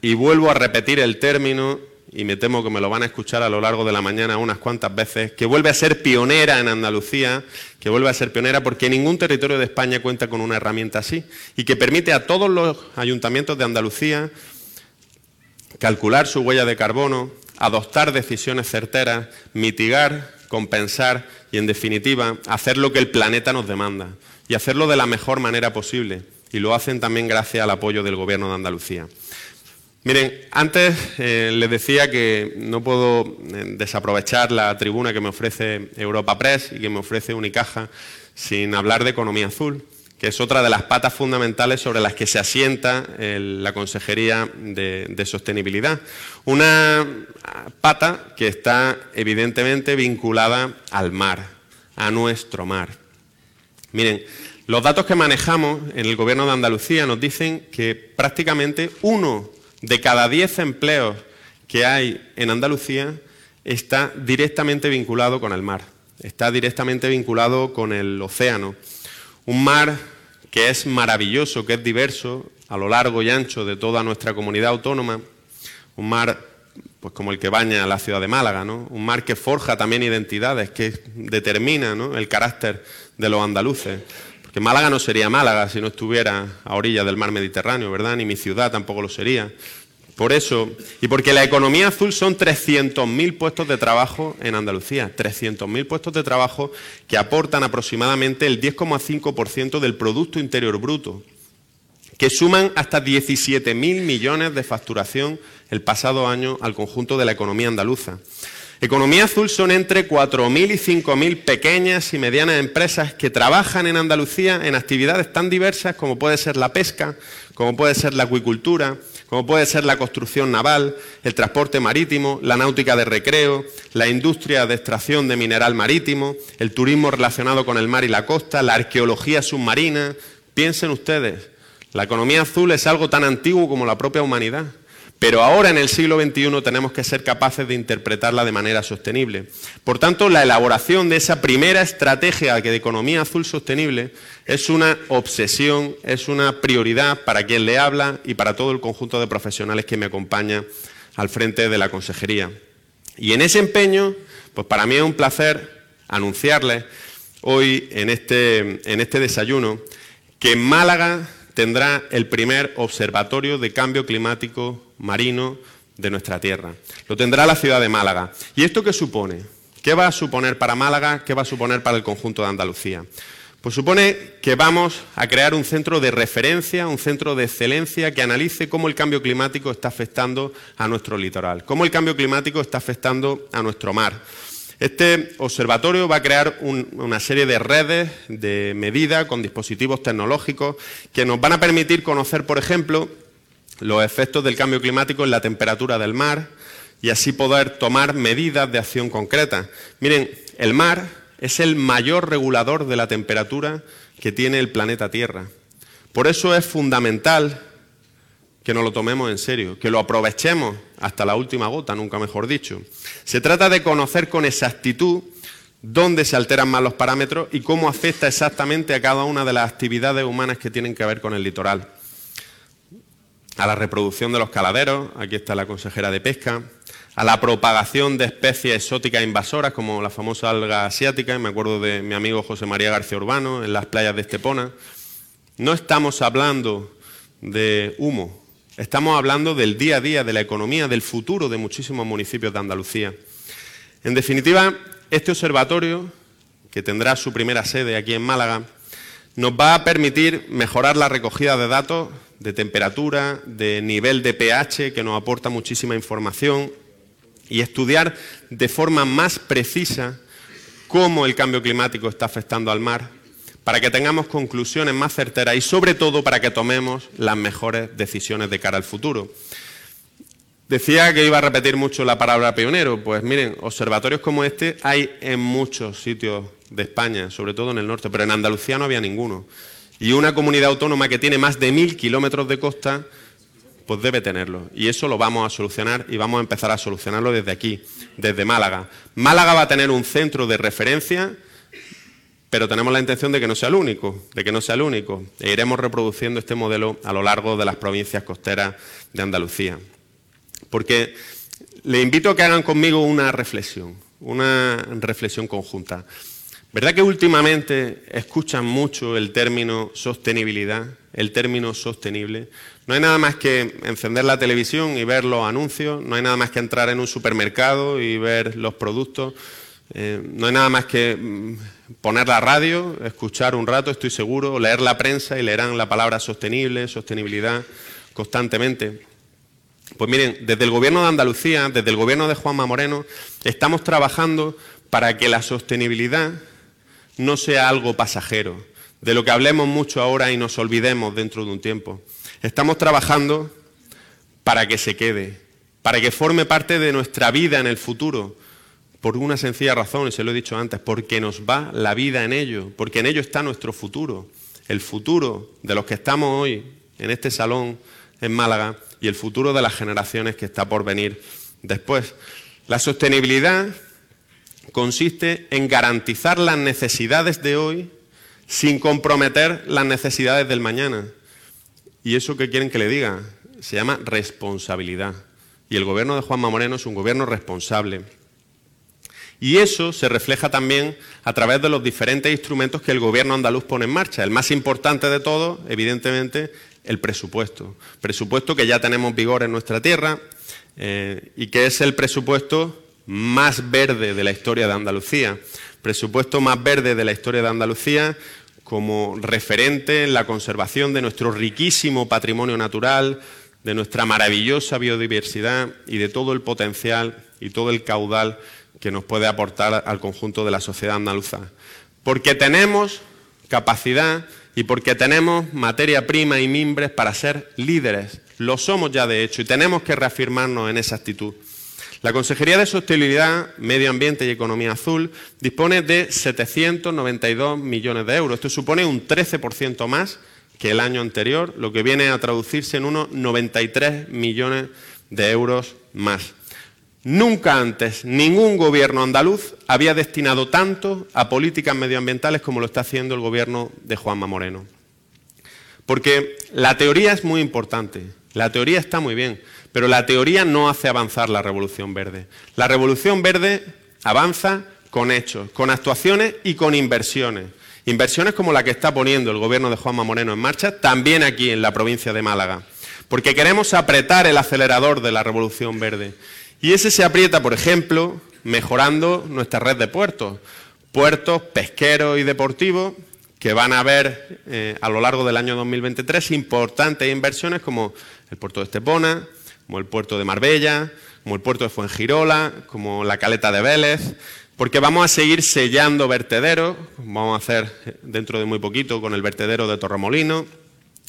y vuelvo a repetir el término, y me temo que me lo van a escuchar a lo largo de la mañana unas cuantas veces, que vuelve a ser pionera en Andalucía, que vuelve a ser pionera porque ningún territorio de España cuenta con una herramienta así y que permite a todos los ayuntamientos de Andalucía calcular su huella de carbono, adoptar decisiones certeras, mitigar, compensar y, en definitiva, hacer lo que el planeta nos demanda y hacerlo de la mejor manera posible. Y lo hacen también gracias al apoyo del Gobierno de Andalucía. Miren, antes eh, les decía que no puedo eh, desaprovechar la tribuna que me ofrece Europa Press y que me ofrece Unicaja sin hablar de economía azul, que es otra de las patas fundamentales sobre las que se asienta la Consejería de, Sostenibilidad. Una pata que está evidentemente vinculada al mar, a nuestro mar. Miren, los datos que manejamos en el Gobierno de Andalucía nos dicen que prácticamente uno de cada 10 empleos que hay en Andalucía está directamente vinculado con el mar, está directamente vinculado con el océano. Un mar que es maravilloso, que es diverso a lo largo y ancho de toda nuestra comunidad autónoma, un mar pues como el que baña la ciudad de Málaga, ¿no? un mar que forja también identidades, que determina el carácter de los andaluces. Porque Málaga no sería Málaga si no estuviera a orilla del mar Mediterráneo, ¿verdad? Ni mi ciudad tampoco lo sería. Por eso, y porque la economía azul son 300.000 puestos de trabajo en Andalucía, 300.000 puestos de trabajo que aportan aproximadamente el 10,5% del Producto Interior Bruto, que suman hasta 17.000 millones de facturación el pasado año al conjunto de la economía andaluza. Economía Azul son entre 4.000 y 5.000 pequeñas y medianas empresas que trabajan en Andalucía en actividades tan diversas como puede ser la pesca, como puede ser la acuicultura, como puede ser la construcción naval, el transporte marítimo, la náutica de recreo, la industria de extracción de mineral marítimo, el turismo relacionado con el mar y la costa, la arqueología submarina. Piensen ustedes, la economía azul es algo tan antiguo como la propia humanidad. Pero ahora en el siglo XXI tenemos que ser capaces de interpretarla de manera sostenible. Por tanto, la elaboración de esa primera estrategia de economía azul sostenible es una obsesión, es una prioridad para quien le habla y para todo el conjunto de profesionales que me acompaña al frente de la consejería. Y en ese empeño, pues para mí es un placer anunciarles hoy en este, en este desayuno que en Málaga tendrá el primer observatorio de cambio climático marino de nuestra tierra. Lo tendrá la ciudad de Málaga. ¿Y esto qué supone? ¿Qué va a suponer para Málaga? ¿Qué va a suponer para el conjunto de Andalucía? Pues supone que vamos a crear un centro de referencia, un centro de excelencia que analice cómo el cambio climático está afectando a nuestro litoral, cómo el cambio climático está afectando a nuestro mar. Este observatorio va a crear una serie de redes de medida con dispositivos tecnológicos que nos van a permitir conocer, por ejemplo, los efectos del cambio climático en la temperatura del mar y así poder tomar medidas de acción concreta. Miren, el mar es el mayor regulador de la temperatura que tiene el planeta Tierra. Por eso es fundamental que nos lo tomemos en serio, que lo aprovechemos hasta la última gota, nunca mejor dicho. Se trata de conocer con exactitud dónde se alteran más los parámetros y cómo afecta exactamente a cada una de las actividades humanas que tienen que ver con el litoral a la reproducción de los caladeros, aquí está la consejera de pesca, a la propagación de especies exóticas invasoras como la famosa alga asiática, me acuerdo de mi amigo José María García Urbano en las playas de Estepona. No estamos hablando de humo, estamos hablando del día a día, de la economía, del futuro de muchísimos municipios de Andalucía. En definitiva, este observatorio, que tendrá su primera sede aquí en Málaga, nos va a permitir mejorar la recogida de datos de temperatura, de nivel de pH, que nos aporta muchísima información, y estudiar de forma más precisa cómo el cambio climático está afectando al mar, para que tengamos conclusiones más certeras y sobre todo para que tomemos las mejores decisiones de cara al futuro. Decía que iba a repetir mucho la palabra pionero, pues miren, observatorios como este hay en muchos sitios de España, sobre todo en el norte, pero en Andalucía no había ninguno. Y una comunidad autónoma que tiene más de mil kilómetros de costa, pues debe tenerlo. Y eso lo vamos a solucionar y vamos a empezar a solucionarlo desde aquí, desde Málaga. Málaga va a tener un centro de referencia, pero tenemos la intención de que no sea el único, de que no sea el único. E iremos reproduciendo este modelo a lo largo de las provincias costeras de Andalucía. Porque le invito a que hagan conmigo una reflexión, una reflexión conjunta. ¿Verdad que últimamente escuchan mucho el término sostenibilidad, el término sostenible? No hay nada más que encender la televisión y ver los anuncios, no hay nada más que entrar en un supermercado y ver los productos, eh, no hay nada más que mm, poner la radio, escuchar un rato, estoy seguro, leer la prensa y leerán la palabra sostenible, sostenibilidad constantemente. Pues miren, desde el Gobierno de Andalucía, desde el Gobierno de Juanma Moreno, estamos trabajando para que la sostenibilidad no sea algo pasajero, de lo que hablemos mucho ahora y nos olvidemos dentro de un tiempo. Estamos trabajando para que se quede, para que forme parte de nuestra vida en el futuro, por una sencilla razón, y se lo he dicho antes, porque nos va la vida en ello, porque en ello está nuestro futuro, el futuro de los que estamos hoy en este salón en Málaga y el futuro de las generaciones que está por venir después. La sostenibilidad consiste en garantizar las necesidades de hoy sin comprometer las necesidades del mañana. ¿Y eso qué quieren que le diga? Se llama responsabilidad. Y el gobierno de Juanma Moreno es un gobierno responsable. Y eso se refleja también a través de los diferentes instrumentos que el gobierno andaluz pone en marcha. El más importante de todos, evidentemente, el presupuesto. Presupuesto que ya tenemos vigor en nuestra tierra eh, y que es el presupuesto más verde de la historia de Andalucía, presupuesto más verde de la historia de Andalucía como referente en la conservación de nuestro riquísimo patrimonio natural, de nuestra maravillosa biodiversidad y de todo el potencial y todo el caudal que nos puede aportar al conjunto de la sociedad andaluza. Porque tenemos capacidad y porque tenemos materia prima y mimbres para ser líderes. Lo somos ya de hecho y tenemos que reafirmarnos en esa actitud. La Consejería de Sostenibilidad, Medio Ambiente y Economía Azul dispone de 792 millones de euros. Esto supone un 13% más que el año anterior, lo que viene a traducirse en unos 93 millones de euros más. Nunca antes ningún gobierno andaluz había destinado tanto a políticas medioambientales como lo está haciendo el gobierno de Juanma Moreno. Porque la teoría es muy importante, la teoría está muy bien, pero la teoría no hace avanzar la revolución verde. La revolución verde avanza con hechos, con actuaciones y con inversiones. Inversiones como la que está poniendo el gobierno de Juanma Moreno en marcha, también aquí en la provincia de Málaga. Porque queremos apretar el acelerador de la revolución verde. Y ese se aprieta, por ejemplo, mejorando nuestra red de puertos. Puertos pesqueros y deportivos que van a ver eh, a lo largo del año 2023 importantes inversiones como el puerto de Estepona, como el puerto de Marbella, como el puerto de Fuengirola, como la caleta de Vélez, porque vamos a seguir sellando vertederos, vamos a hacer dentro de muy poquito con el vertedero de Torremolino,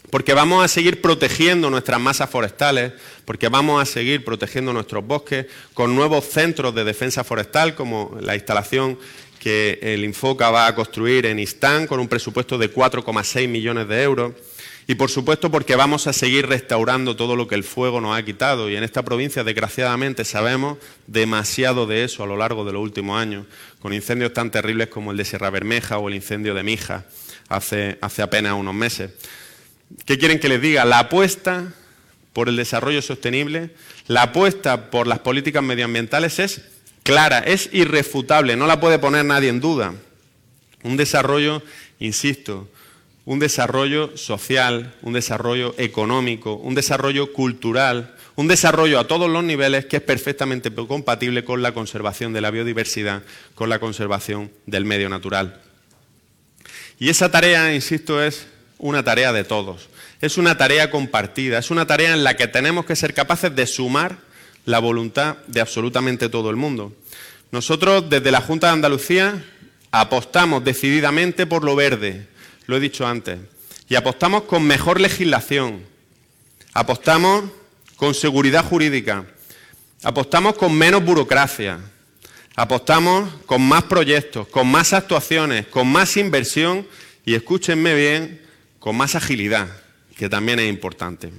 porque vamos a seguir protegiendo nuestras masas forestales, porque vamos a seguir protegiendo nuestros bosques con nuevos centros de defensa forestal, como la instalación que el Infoca va a construir en Istán, con un presupuesto de 4,6 millones de euros. Y por supuesto porque vamos a seguir restaurando todo lo que el fuego nos ha quitado. Y en esta provincia, desgraciadamente, sabemos demasiado de eso a lo largo de los últimos años, con incendios tan terribles como el de Sierra Bermeja o el incendio de Mija hace, hace apenas unos meses. ¿Qué quieren que les diga? La apuesta por el desarrollo sostenible, la apuesta por las políticas medioambientales es clara, es irrefutable, no la puede poner nadie en duda. Un desarrollo, insisto, un desarrollo social, un desarrollo económico, un desarrollo cultural, un desarrollo a todos los niveles que es perfectamente compatible con la conservación de la biodiversidad, con la conservación del medio natural. Y esa tarea, insisto, es una tarea de todos. Es una tarea compartida, es una tarea en la que tenemos que ser capaces de sumar la voluntad de absolutamente todo el mundo. Nosotros desde la Junta de Andalucía apostamos decididamente por lo verde, lo he dicho antes, y apostamos con mejor legislación, apostamos con seguridad jurídica, apostamos con menos burocracia, apostamos con más proyectos, con más actuaciones, con más inversión y escúchenme bien, con más agilidad, que también es importante.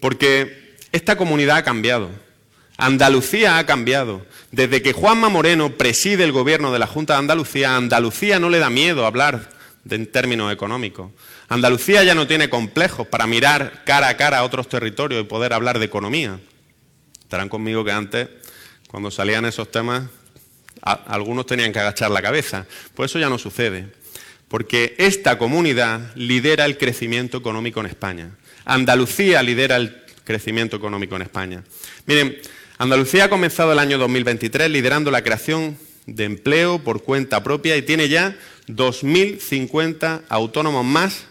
Porque esta comunidad ha cambiado. Andalucía ha cambiado. Desde que Juanma Moreno preside el gobierno de la Junta de Andalucía, a Andalucía no le da miedo hablar en términos económicos. Andalucía ya no tiene complejos para mirar cara a cara a otros territorios y poder hablar de economía. Estarán conmigo que antes, cuando salían esos temas, algunos tenían que agachar la cabeza. Pues eso ya no sucede, porque esta comunidad lidera el crecimiento económico en España. Andalucía lidera el crecimiento económico en España. Miren, Andalucía ha comenzado el año 2023 liderando la creación de empleo por cuenta propia y tiene ya 2.050 autónomos más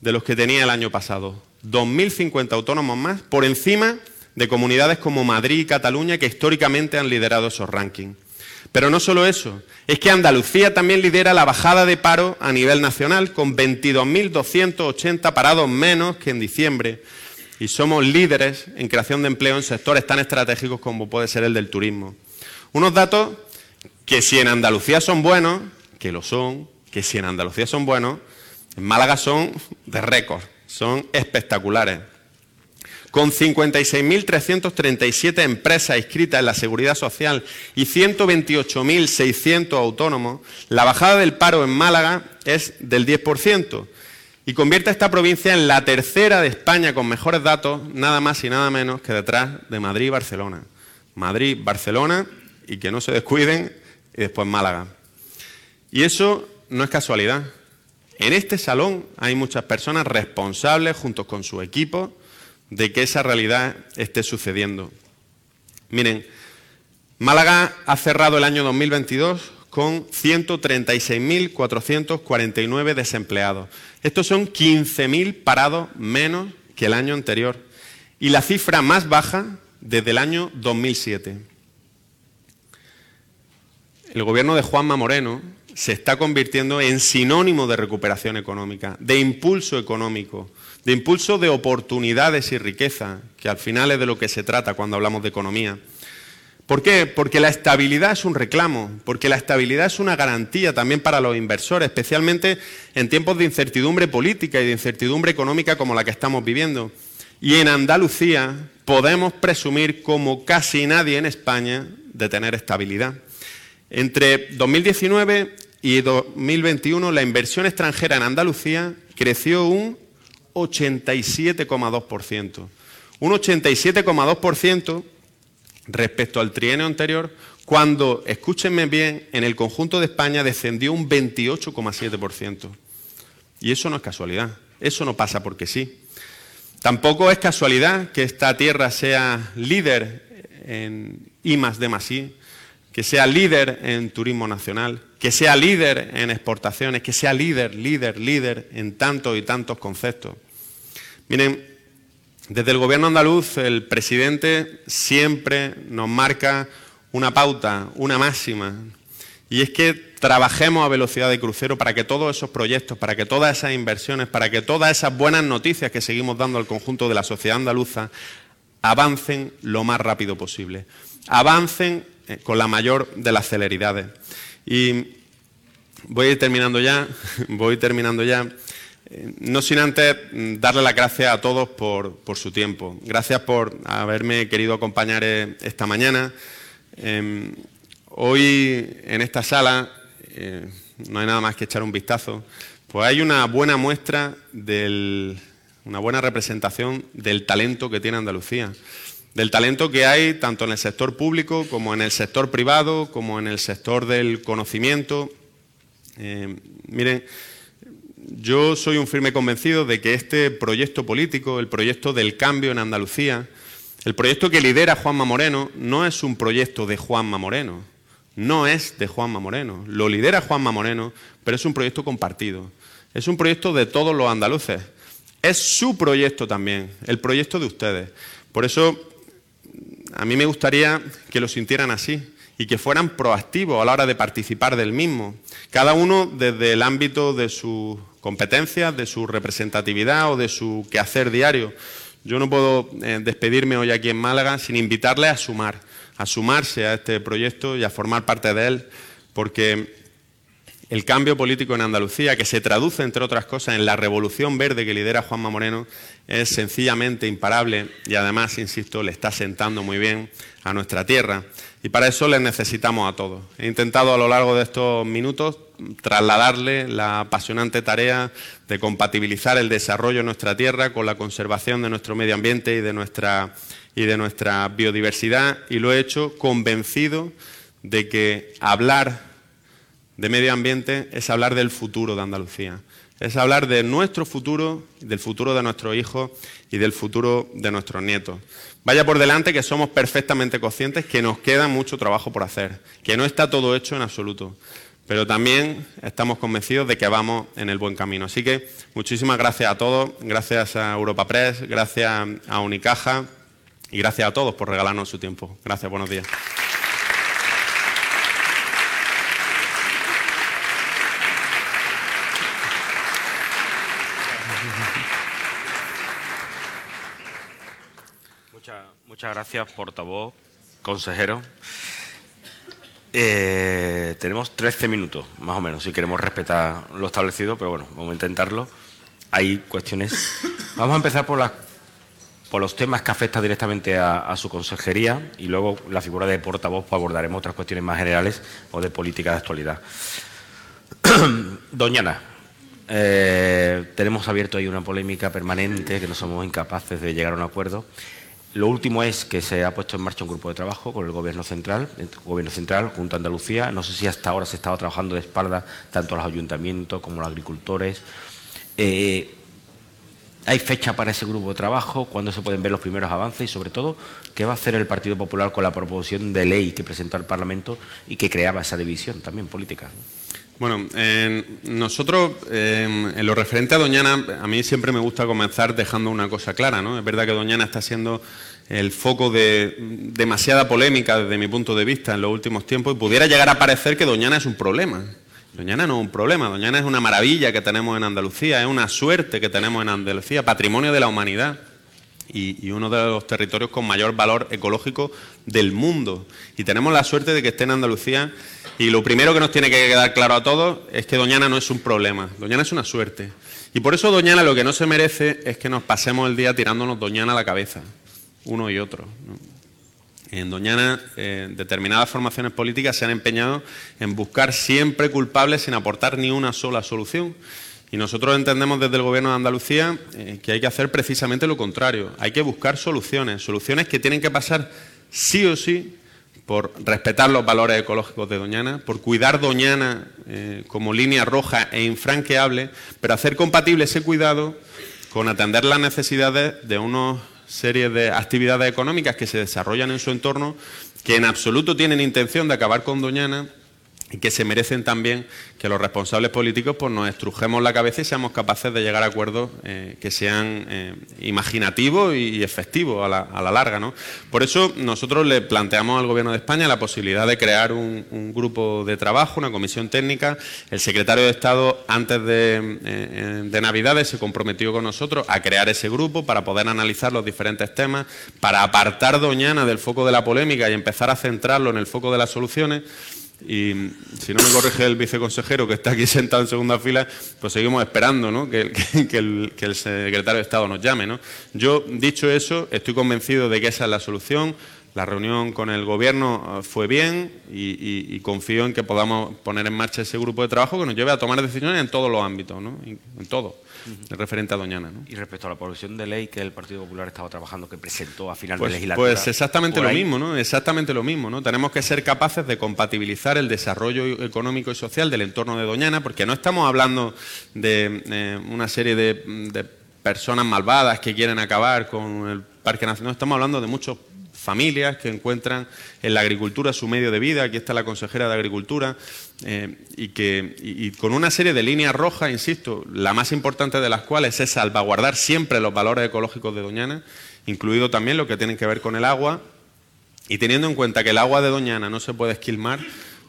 de los que tenía el año pasado. 2.050 autónomos más por encima de comunidades como Madrid y Cataluña que históricamente han liderado esos rankings. Pero no solo eso, es que Andalucía también lidera la bajada de paro a nivel nacional con 22.280 parados menos que en diciembre y somos líderes en creación de empleo en sectores tan estratégicos como puede ser el del turismo. Unos datos que si en Andalucía son buenos, que lo son, que si en Andalucía son buenos, en Málaga son de récord, son espectaculares. Con 56.337 empresas inscritas en la seguridad social y 128.600 autónomos, la bajada del paro en Málaga es del 10% y convierte a esta provincia en la tercera de España con mejores datos, nada más y nada menos que detrás de Madrid y Barcelona. Madrid, Barcelona y que no se descuiden y después Málaga. Y eso no es casualidad. En este salón hay muchas personas responsables, junto con su equipo, de que esa realidad esté sucediendo. Miren, Málaga ha cerrado el año 2022 con 136.449 desempleados. Estos son 15.000 parados menos que el año anterior y la cifra más baja desde el año 2007. El gobierno de Juanma Moreno se está convirtiendo en sinónimo de recuperación económica, de impulso económico, de impulso de oportunidades y riqueza, que al final es de lo que se trata cuando hablamos de economía. ¿Por qué? Porque la estabilidad es un reclamo, porque la estabilidad es una garantía también para los inversores, especialmente en tiempos de incertidumbre política y de incertidumbre económica como la que estamos viviendo. Y en Andalucía podemos presumir, como casi nadie en España, de tener estabilidad. Entre 2019 y 2021 la inversión extranjera en Andalucía creció un 87,2%. Un 87,2% respecto al trienio anterior, cuando, escúchenme bien, en el conjunto de España descendió un 28,7%. Y eso no es casualidad, eso no pasa porque sí. Tampoco es casualidad que esta tierra sea líder en I de que sea líder en turismo nacional, que sea líder en exportaciones, que sea líder, líder, líder en tantos y tantos conceptos. Miren, desde el Gobierno andaluz, el presidente siempre nos marca una pauta, una máxima, y es que trabajemos a velocidad de crucero para que todos esos proyectos, para que todas esas inversiones, para que todas esas buenas noticias que seguimos dando al conjunto de la sociedad andaluza avancen lo más rápido posible, avancen eh, con la mayor de las celeridades. Y voy a ir terminando ya, (laughs) voy terminando ya. No sin antes mm, darle las gracias a todos por, su tiempo. Gracias por haberme querido acompañar eh, esta mañana. Em, hoy en esta sala, eh, no hay nada más que echar un vistazo, pues hay una buena muestra, una buena representación del talento que tiene Andalucía. Del talento que hay tanto en el sector público como en el sector privado, como en el sector del conocimiento. Em, miren, yo soy un firme convencido de que este proyecto político, el proyecto del cambio en Andalucía, el proyecto que lidera Juanma Moreno, no es un proyecto de Juanma Moreno, no es de Juanma Moreno, lo lidera Juanma Moreno, pero es un proyecto compartido. Es un proyecto de todos los andaluces. Es su proyecto también, el proyecto de ustedes. Por eso, a mí me gustaría que lo sintieran así y que fueran proactivos a la hora de participar del mismo. Cada uno desde el ámbito de sus competencias, de su representatividad o de su quehacer diario. Yo no puedo eh, despedirme hoy aquí en Málaga sin invitarles a sumar, a sumarse a este proyecto y a formar parte de él, porque el cambio político en Andalucía, que se traduce, entre otras cosas, en la revolución verde que lidera Juanma Moreno, es sencillamente imparable y además, insisto, le está sentando muy bien a nuestra tierra. Y para eso les necesitamos a todos. He intentado a lo largo de estos minutos trasladarle la apasionante tarea de compatibilizar el desarrollo de nuestra tierra con la conservación de nuestro medio ambiente y de nuestra, y de nuestra biodiversidad y lo he hecho convencido de que hablar de medio ambiente es hablar del futuro de Andalucía. Es hablar de nuestro futuro, del futuro de nuestros hijos y del futuro de nuestros nietos. Vaya por delante que somos perfectamente conscientes que nos queda mucho trabajo por hacer, que no está todo hecho en absoluto, pero también estamos convencidos de que vamos en el buen camino. Así que muchísimas gracias a todos, gracias a Europa Press, gracias a Unicaja y gracias a todos por regalarnos su tiempo. Gracias, buenos días. Muchas gracias, portavoz, consejero. Eh, tenemos 13 minutos, más o menos, si queremos respetar lo establecido, pero bueno, vamos a intentarlo. Hay cuestiones. Vamos a empezar por, por los temas que afectan directamente a, su consejería y luego la figura de portavoz, pues abordaremos otras cuestiones más generales o de política de actualidad. (clears throat) Doñana, eh, tenemos abierto ahí una polémica permanente que no somos incapaces de llegar a un acuerdo. Lo último es que se ha puesto en marcha un grupo de trabajo con el Gobierno Central, Gobierno Central junto a Andalucía. No sé si hasta ahora se estaba trabajando de espalda tanto los ayuntamientos como los agricultores. Eh, ¿Hay fecha para ese grupo de trabajo? ¿Cuándo se pueden ver los primeros avances? Y sobre todo, ¿qué va a hacer el Partido Popular con la proposición de ley que presentó al Parlamento y que creaba esa división también política? Bueno, nosotros, en lo referente a Doñana, a mí siempre me gusta comenzar dejando una cosa clara, ¿no? Es verdad que Doñana está siendo el foco de demasiada polémica desde mi punto de vista en los últimos tiempos y pudiera llegar a parecer que Doñana es un problema. Doñana no es un problema, Doñana es una maravilla que tenemos en Andalucía, es una suerte que tenemos en Andalucía, patrimonio de la humanidad y, uno de los territorios con mayor valor ecológico del mundo. Y tenemos la suerte de que esté en Andalucía y lo primero que nos tiene que quedar claro a todos es que Doñana no es un problema, Doñana es una suerte. Y por eso Doñana lo que no se merece es que nos pasemos el día tirándonos Doñana a la cabeza, uno y otro. En Doñana, eh, determinadas formaciones políticas se han empeñado en buscar siempre culpables sin aportar ni una sola solución. Y nosotros entendemos desde el Gobierno de Andalucía eh, que hay que hacer precisamente lo contrario. Hay que buscar soluciones, soluciones que tienen que pasar sí o sí por respetar los valores ecológicos de Doñana, por cuidar Doñana eh, como línea roja e infranqueable, pero hacer compatible ese cuidado con atender las necesidades de una serie de actividades económicas que se desarrollan en su entorno, que en absoluto tienen intención de acabar con Doñana y que se merecen también que los responsables políticos pues, nos estrujemos la cabeza y seamos capaces de llegar a acuerdos eh, que sean eh, imaginativos y efectivos a la, larga. ¿no? Por eso nosotros le planteamos al Gobierno de España la posibilidad de crear un, grupo de trabajo, una comisión técnica. El secretario de Estado, antes de, eh, de Navidades, se comprometió con nosotros a crear ese grupo para poder analizar los diferentes temas, para apartar Doñana del foco de la polémica y empezar a centrarlo en el foco de las soluciones. Y si no me corrige el viceconsejero que está aquí sentado en segunda fila, pues seguimos esperando ¿no? que, el, secretario de Estado nos llame. ¿no? Yo, dicho eso, estoy convencido de que esa es la solución. La reunión con el Gobierno eh, fue bien y, confío en que podamos poner en marcha ese grupo de trabajo que nos lleve a tomar decisiones en todos los ámbitos, ¿no? en todo referente a Doñana. ¿no? Y respecto a la proposición de ley que el Partido Popular estaba trabajando, que presentó a final pues, de legislatura. Pues exactamente lo mismo, ¿no? Exactamente lo mismo, ¿no? Tenemos que ser capaces de compatibilizar el desarrollo económico y social del entorno de Doñana, porque no estamos hablando de eh, una serie de, personas malvadas que quieren acabar con el Parque Nacional, estamos hablando de muchos familias que encuentran en la agricultura su medio de vida. Aquí está la consejera de Agricultura. Eh, y, que, y con una serie de líneas rojas, insisto, la más importante de las cuales es salvaguardar siempre los valores ecológicos de Doñana, incluido también lo que tiene que ver con el agua. Y teniendo en cuenta que el agua de Doñana no se puede esquilmar,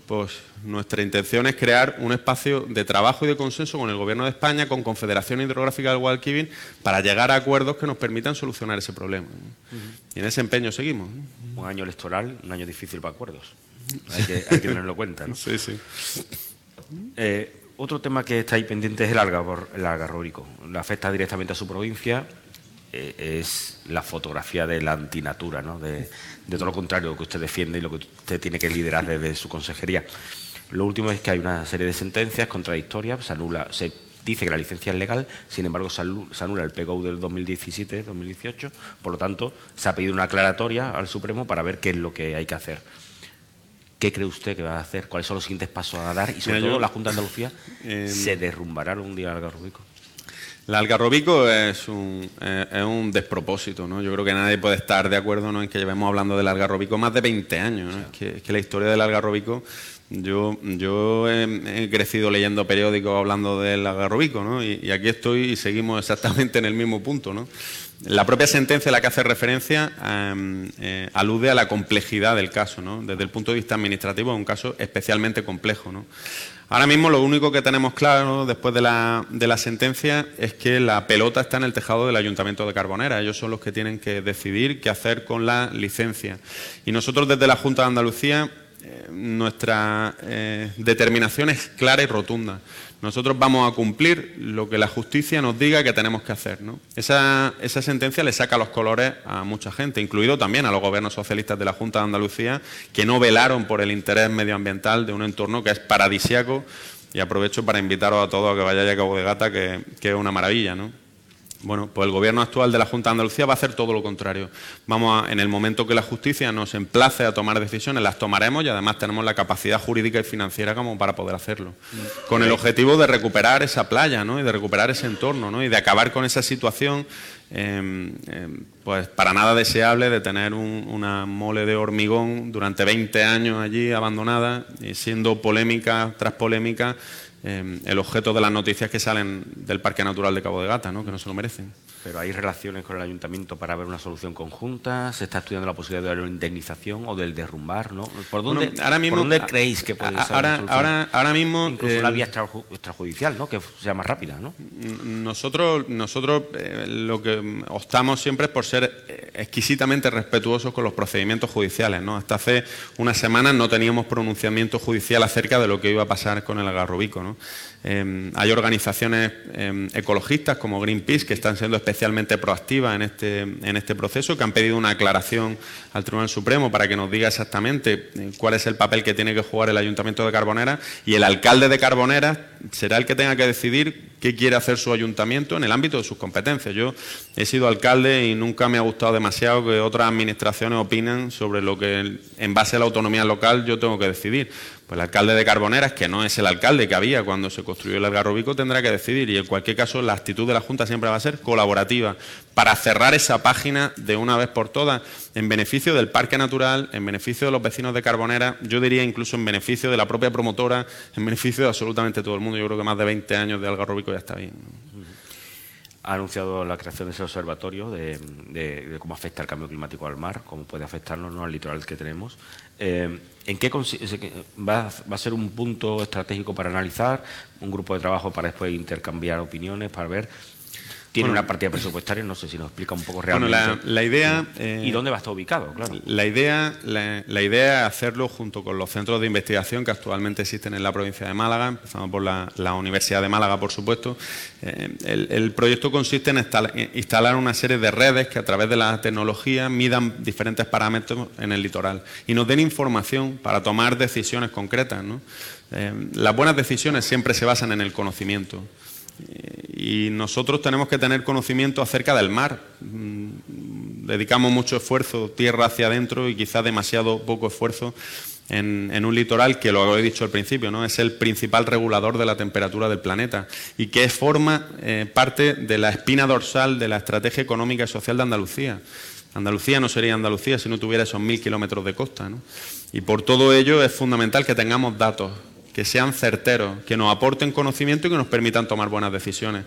pues nuestra intención es crear un espacio de trabajo y de consenso con el Gobierno de España, con Confederación Hidrográfica del Guadalquivir, para llegar a acuerdos que nos permitan solucionar ese problema. Y en ese empeño seguimos. Un año electoral, un año difícil para acuerdos. Hay que, hay tenerlo en cuenta. ¿no? (laughs) Sí, sí. Eh, otro tema que está ahí pendiente es el, el algarrobico. Le afecta directamente a su provincia. Eh, es la fotografía de la antinatura, ¿no? de, de todo lo contrario que usted defiende y lo que usted tiene que liderar desde su consejería. Lo último es que hay una serie de sentencias contradictorias, se anula, se dice que la licencia es legal, sin embargo se anula el PGO del 2017-2018, por lo tanto se ha pedido una aclaratoria al Supremo para ver qué es lo que hay que hacer. ¿Qué cree usted que va a hacer? ¿Cuáles son los siguientes pasos a dar? Y sobre todo, la Junta de Andalucía eh, se derrumbará un día Algarrobico. El algarrobico es un, eh, es un despropósito, ¿no? Yo creo que nadie puede estar de acuerdo ¿no? en que llevemos hablando del algarrobico más de 20 años. Es, que, es, que, la historia del algarrobico yo, he, crecido leyendo periódicos hablando del algarrobico, ¿no? Y, aquí estoy y seguimos exactamente en el mismo punto, ¿no? La propia sentencia a la que hace referencia eh, eh, alude a la complejidad del caso, ¿no? Desde el punto de vista administrativo es un caso especialmente complejo, ¿no? Ahora mismo lo único que tenemos claro después de la, de la, sentencia es que la pelota está en el tejado del Ayuntamiento de Carbonera. Ellos son los que tienen que decidir qué hacer con la licencia. Y nosotros desde la Junta de Andalucía eh, nuestra eh, determinación es clara y rotunda. Nosotros vamos a cumplir lo que la justicia nos diga que tenemos que hacer. ¿no? Esa, esa, sentencia le saca los colores a mucha gente, incluido también a los gobiernos socialistas de la Junta de Andalucía, que no velaron por el interés medioambiental de un entorno que es paradisiaco. Y aprovecho para invitaros a todos a que vayáis a Cabo de Gata, que, que es una maravilla. ¿no? Bueno, pues el gobierno actual de la Junta de Andalucía va a hacer todo lo contrario. Vamos a, en el momento que la justicia nos emplace a tomar decisiones, las tomaremos y además tenemos la capacidad jurídica y financiera como para poder hacerlo. Con el objetivo de recuperar esa playa, ¿no? Y de recuperar ese entorno, ¿no? Y de acabar con esa situación, eh, eh, pues para nada deseable de tener un, una mole de hormigón durante 20 años allí abandonada, y siendo polémica tras polémica eh, el objeto de las noticias que salen del Parque Natural de Cabo de Gata, ¿no? que no se lo merecen. Pero hay relaciones con el ayuntamiento para ver una solución conjunta. Se está estudiando la posibilidad de la indemnización o del derrumbar, ¿no? ¿Por dónde, bueno, ahora mismo, ¿por dónde creéis que puede ser ahora, ahora, ahora mismo incluso eh, una vía extrajudicial, ¿no? Que sea más rápida, ¿no? Nosotros, nosotros eh, lo que optamos siempre es por ser eh, exquisitamente respetuosos con los procedimientos judiciales, ¿no? Hasta hace unas semanas no teníamos pronunciamiento judicial acerca de lo que iba a pasar con el agarrobico, ¿no? Eh, hay organizaciones eh, ecologistas como Greenpeace que están siendo especialmente proactivas en este, en este proceso, que han pedido una aclaración al Tribunal Supremo para que nos diga exactamente eh, cuál es el papel que tiene que jugar el Ayuntamiento de Carbonera y el alcalde de Carbonera será el que tenga que decidir qué quiere hacer su ayuntamiento en el ámbito de sus competencias. Yo he sido alcalde y nunca me ha gustado demasiado que otras administraciones opinen sobre lo que en base a la autonomía local yo tengo que decidir. Pues el alcalde de Carboneras, que no es el alcalde que había cuando se construyó el Algarrobico, tendrá que decidir y en cualquier caso la actitud de la Junta siempre va a ser colaborativa para cerrar esa página de una vez por todas en beneficio del parque natural, en beneficio de los vecinos de Carbonera, yo diría incluso en beneficio de la propia promotora, en beneficio de absolutamente todo el mundo. Yo creo que más de 20 años de Algarrobico ya está bien ha anunciado la creación de ese observatorio de, cómo afecta el cambio climático al mar, cómo puede afectarnos ¿no? al litoral que tenemos. Eh, ¿En qué va, va, a ser un punto estratégico para analizar, un grupo de trabajo para después intercambiar opiniones, para ver tiene bueno, una partida presupuestaria, no sé si nos explica un poco realmente. Bueno, la, la idea... Eh, ¿Y dónde va a estar ubicado? Claro. La idea, la, la, idea es hacerlo junto con los centros de investigación que actualmente existen en la provincia de Málaga, empezando por la, la Universidad de Málaga, por supuesto. Eh, el, el, proyecto consiste en instalar una serie de redes que a través de la tecnología midan diferentes parámetros en el litoral y nos den información para tomar decisiones concretas. ¿no? Eh, las buenas decisiones siempre se basan en el conocimiento. Y nosotros tenemos que tener conocimiento acerca del mar. Mm, dedicamos mucho esfuerzo tierra hacia adentro y quizás demasiado poco esfuerzo en, un litoral que, lo he dicho al principio, ¿no? es el principal regulador de la temperatura del planeta y que forma eh, parte de la espina dorsal de la estrategia económica y social de Andalucía. Andalucía no sería Andalucía si no tuviera esos mil kilómetros de costa. Y por todo ello es fundamental que tengamos datos, que sean certeros, que nos aporten conocimiento y que nos permitan tomar buenas decisiones.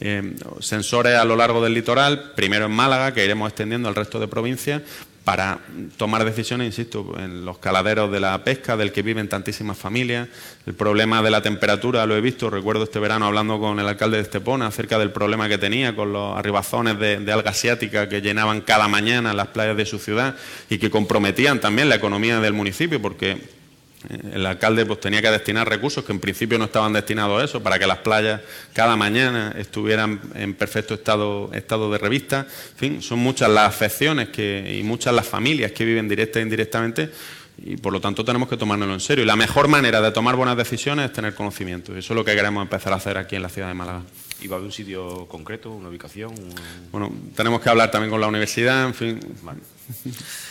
Eh, sensores a lo largo del litoral, primero en Málaga, que iremos extendiendo al resto de provincias, para tomar decisiones, insisto, en los caladeros de la pesca, del que viven tantísimas familias. El problema de la temperatura lo he visto, recuerdo este verano hablando con el alcalde de Estepona acerca del problema que tenía con los arribazones de, de alga asiática que llenaban cada mañana las playas de su ciudad y que comprometían también la economía del municipio, porque el alcalde pues, tenía que destinar recursos que en principio no estaban destinados a eso, para que las playas cada mañana estuvieran en perfecto estado, estado de revista. En fin, son muchas las afecciones que, y muchas las familias que viven directa e indirectamente y por lo tanto tenemos que tomárnoslo en serio. Y la mejor manera de tomar buenas decisiones es tener conocimiento. Y eso es lo que queremos empezar a hacer aquí en la ciudad de Málaga. ¿Y va a haber un sitio concreto, una ubicación? Bueno, tenemos que hablar también con la universidad, en fin. (laughs)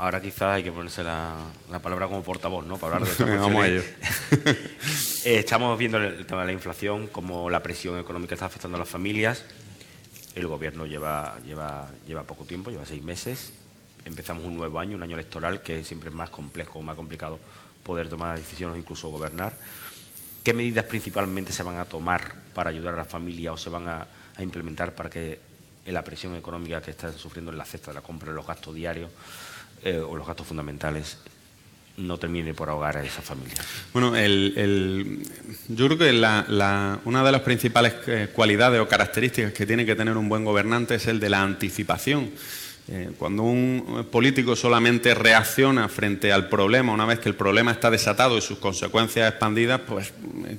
Ahora quizás hay que ponerse la, palabra como portavoz, ¿no? Para hablar de. (laughs) Vamos a ello. (laughs) Eh, estamos viendo el tema de la inflación, cómo la presión económica está afectando a las familias. El gobierno lleva, lleva, lleva poco tiempo, lleva seis meses. Empezamos un nuevo año, un año electoral, que siempre es más complejo, más complicado poder tomar decisiones o incluso gobernar. ¿Qué medidas principalmente se van a tomar para ayudar a las familias o se van a, a implementar para que la presión económica que están sufriendo en la cesta de la compra, en los gastos diarios, eh, o los gastos fundamentales no termine por ahogar a esa familia. Bueno, yo creo que una de las principales eh, cualidades o características que tiene que tener un buen gobernante es el de la anticipación. Eh, cuando un político solamente reacciona frente al problema, una vez que el problema está desatado y sus consecuencias expandidas, pues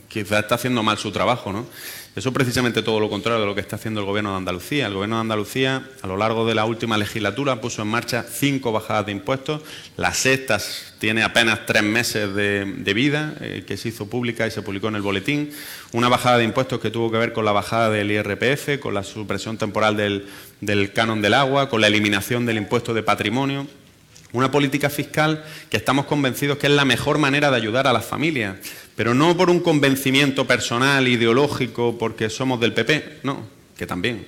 quizás está haciendo mal su trabajo, ¿no? Eso es precisamente todo lo contrario de lo que está haciendo el Gobierno de Andalucía. El Gobierno de Andalucía, a lo largo de la última legislatura, puso en marcha cinco bajadas de impuestos. La sexta tiene apenas tres meses de, vida, eh, que se hizo pública y se publicó en el boletín. Una bajada de impuestos que tuvo que ver con la bajada del IRPF, con la supresión temporal del, del canon del agua, con la eliminación del impuesto de patrimonio. Una política fiscal que estamos convencidos que es la mejor manera de ayudar a las familias pero no por un convencimiento personal, ideológico, porque somos del PP, no, que también,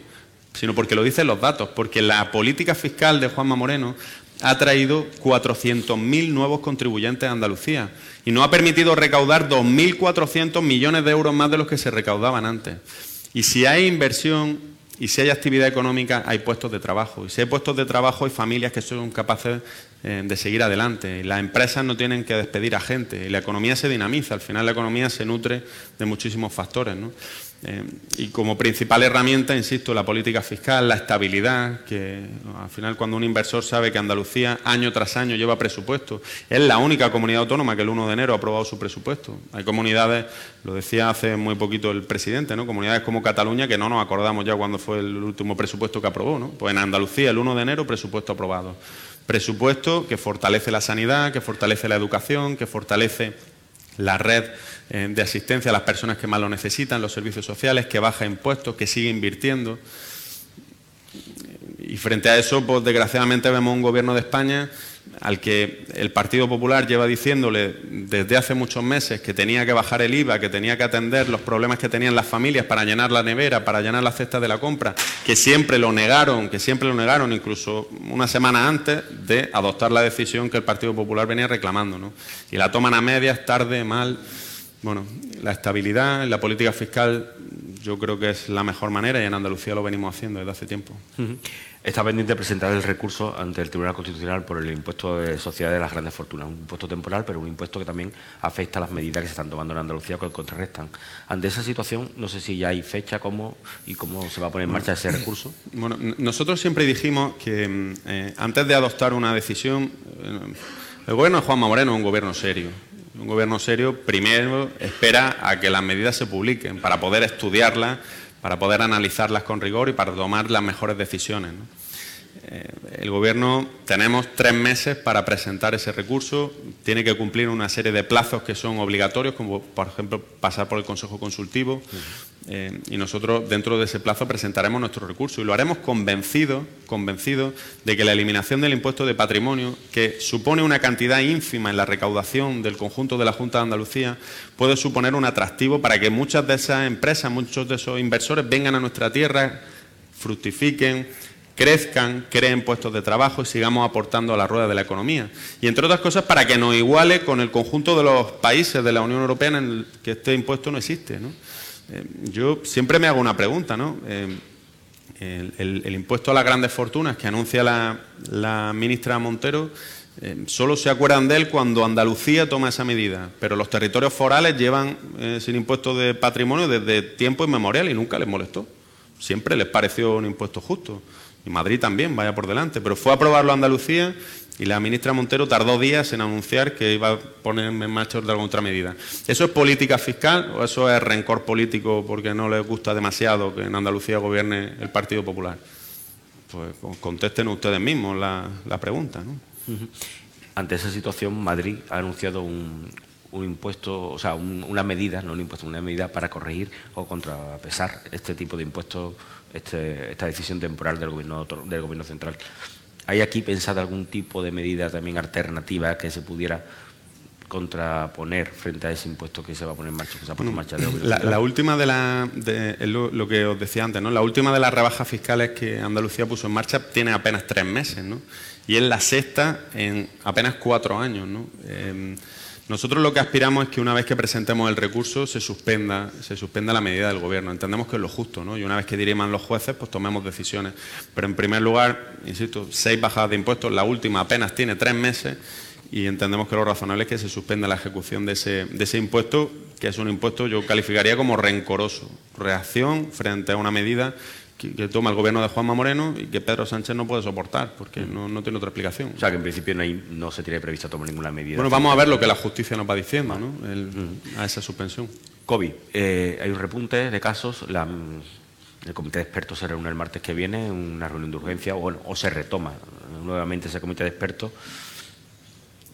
sino porque lo dicen los datos, porque la política fiscal de Juanma Moreno ha traído 400.000 nuevos contribuyentes a Andalucía y no ha permitido recaudar 2.400 millones de euros más de los que se recaudaban antes. Y si hay inversión y si hay actividad económica, hay puestos de trabajo. Y si hay puestos de trabajo, hay familias que son capaces de seguir adelante. las empresas no tienen que despedir a gente. Y la economía se dinamiza. Al final, la economía se nutre de muchísimos factores. Eh, y como principal herramienta, insisto, la política fiscal, la estabilidad, que al final cuando un inversor sabe que Andalucía año tras año lleva presupuesto, es la única comunidad autónoma que el 1 de enero ha aprobado su presupuesto. Hay comunidades, lo decía hace muy poquito el presidente, ¿no? comunidades como Cataluña que no nos acordamos ya cuando fue el último presupuesto que aprobó. ¿no? Pues en Andalucía el 1 de enero presupuesto aprobado. Presupuesto que fortalece la sanidad, que fortalece la educación, que fortalece la red eh, de asistencia a las personas que más lo necesitan, los servicios sociales, que baja impuestos, que sigue invirtiendo. Y frente a eso, pues desgraciadamente vemos un gobierno de España al que el Partido Popular lleva diciéndole desde hace muchos meses que tenía que bajar el IVA, que tenía que atender los problemas que tenían las familias para llenar la nevera, para llenar la cesta de la compra, que siempre lo negaron, que siempre lo negaron, incluso una semana antes de adoptar la decisión que el Partido Popular venía reclamando. ¿no? Y la toman a medias, tarde, mal. Bueno, la estabilidad, la política fiscal, yo creo que es la mejor manera y en Andalucía lo venimos haciendo desde hace tiempo. Está pendiente de presentar el recurso ante el Tribunal Constitucional por el impuesto de sociedades de las grandes fortunas. Un impuesto temporal, pero un impuesto que también afecta a las medidas que se están tomando en Andalucía que contrarrestan. Ante esa situación, no sé si ya hay fecha cómo y cómo se va a poner en marcha ese recurso. Bueno, nosotros siempre dijimos que mm, eh, antes de adoptar una decisión, eh, el gobierno de Juanma Moreno es un gobierno serio. Un gobierno serio primero espera a que las medidas se publiquen para poder estudiarlas para poder analizarlas con rigor y para tomar las mejores decisiones. Eh, el Gobierno tenemos tres meses para presentar ese recurso, tiene que cumplir una serie de plazos que son obligatorios, como por ejemplo pasar por el Consejo Consultivo, eh, y nosotros dentro de ese plazo presentaremos nuestro recurso. Y lo haremos convencido, convencido de que la eliminación del impuesto de patrimonio, que supone una cantidad ínfima en la recaudación del conjunto de la Junta de Andalucía, puede suponer un atractivo para que muchas de esas empresas, muchos de esos inversores vengan a nuestra tierra, fructifiquen, crezcan, creen puestos de trabajo y sigamos aportando a la rueda de la economía. Y entre otras cosas para que nos iguale con el conjunto de los países de la Unión Europea en el que este impuesto no existe. Eh, yo siempre me hago una pregunta, ¿no? Eh, el, impuesto a las grandes fortunas que anuncia la, ministra Montero, eh, solo se acuerdan de él cuando Andalucía toma esa medida, pero los territorios forales llevan sin impuesto de patrimonio desde tiempo inmemorial y nunca les molestó. Siempre les pareció un impuesto justo. Y Madrid también, vaya por delante. Pero fue a aprobarlo Andalucía y la ministra Montero tardó días en anunciar que iba a poner en marcha otra contramedida. ¿Eso es política fiscal o eso es rencor político porque no les gusta demasiado que en Andalucía gobierne el Partido Popular? Pues contesten ustedes mismos la, pregunta. Ante esa situación, Madrid ha anunciado un, impuesto, o sea, una medida, no un impuesto, una medida para corregir o contrapesar este tipo de impuestos este, esta decisión temporal del gobierno, del gobierno central. ¿Hay aquí pensada algún tipo de medida también alternativa que se pudiera contraponer frente a ese impuesto que se va a poner en marcha, la, última de la, lo, que os decía antes, ¿no? La última de las rebajas fiscales que Andalucía puso en marcha tiene apenas tres meses, ¿no? Y es la sexta en apenas cuatro años, ¿no? Eh, nosotros lo que aspiramos es que una vez que presentemos el recurso se suspenda, se suspenda la medida del Gobierno. Entendemos que es lo justo, ¿no? Y una vez que diriman los jueces, pues tomemos decisiones. Pero en primer lugar, insisto, seis bajadas de impuestos, la última apenas tiene tres meses y entendemos que lo razonable es que se suspenda la ejecución de ese, de ese impuesto, que es un impuesto yo calificaría como rencoroso, reacción frente a una medida que, toma el gobierno de Juanma Moreno y que Pedro Sánchez no puede soportar, porque mm. no, tiene otra explicación. O sea, que en principio no, no se tiene previsto tomar ninguna medida. Bueno, vamos a ver lo que la justicia nos va diciendo ¿no? Mm. a esa suspensión. COVID. Eh, hay un repunte de casos. el comité de expertos se reúne el martes que viene, una reunión de urgencia, o, bueno, o se retoma nuevamente ese comité de expertos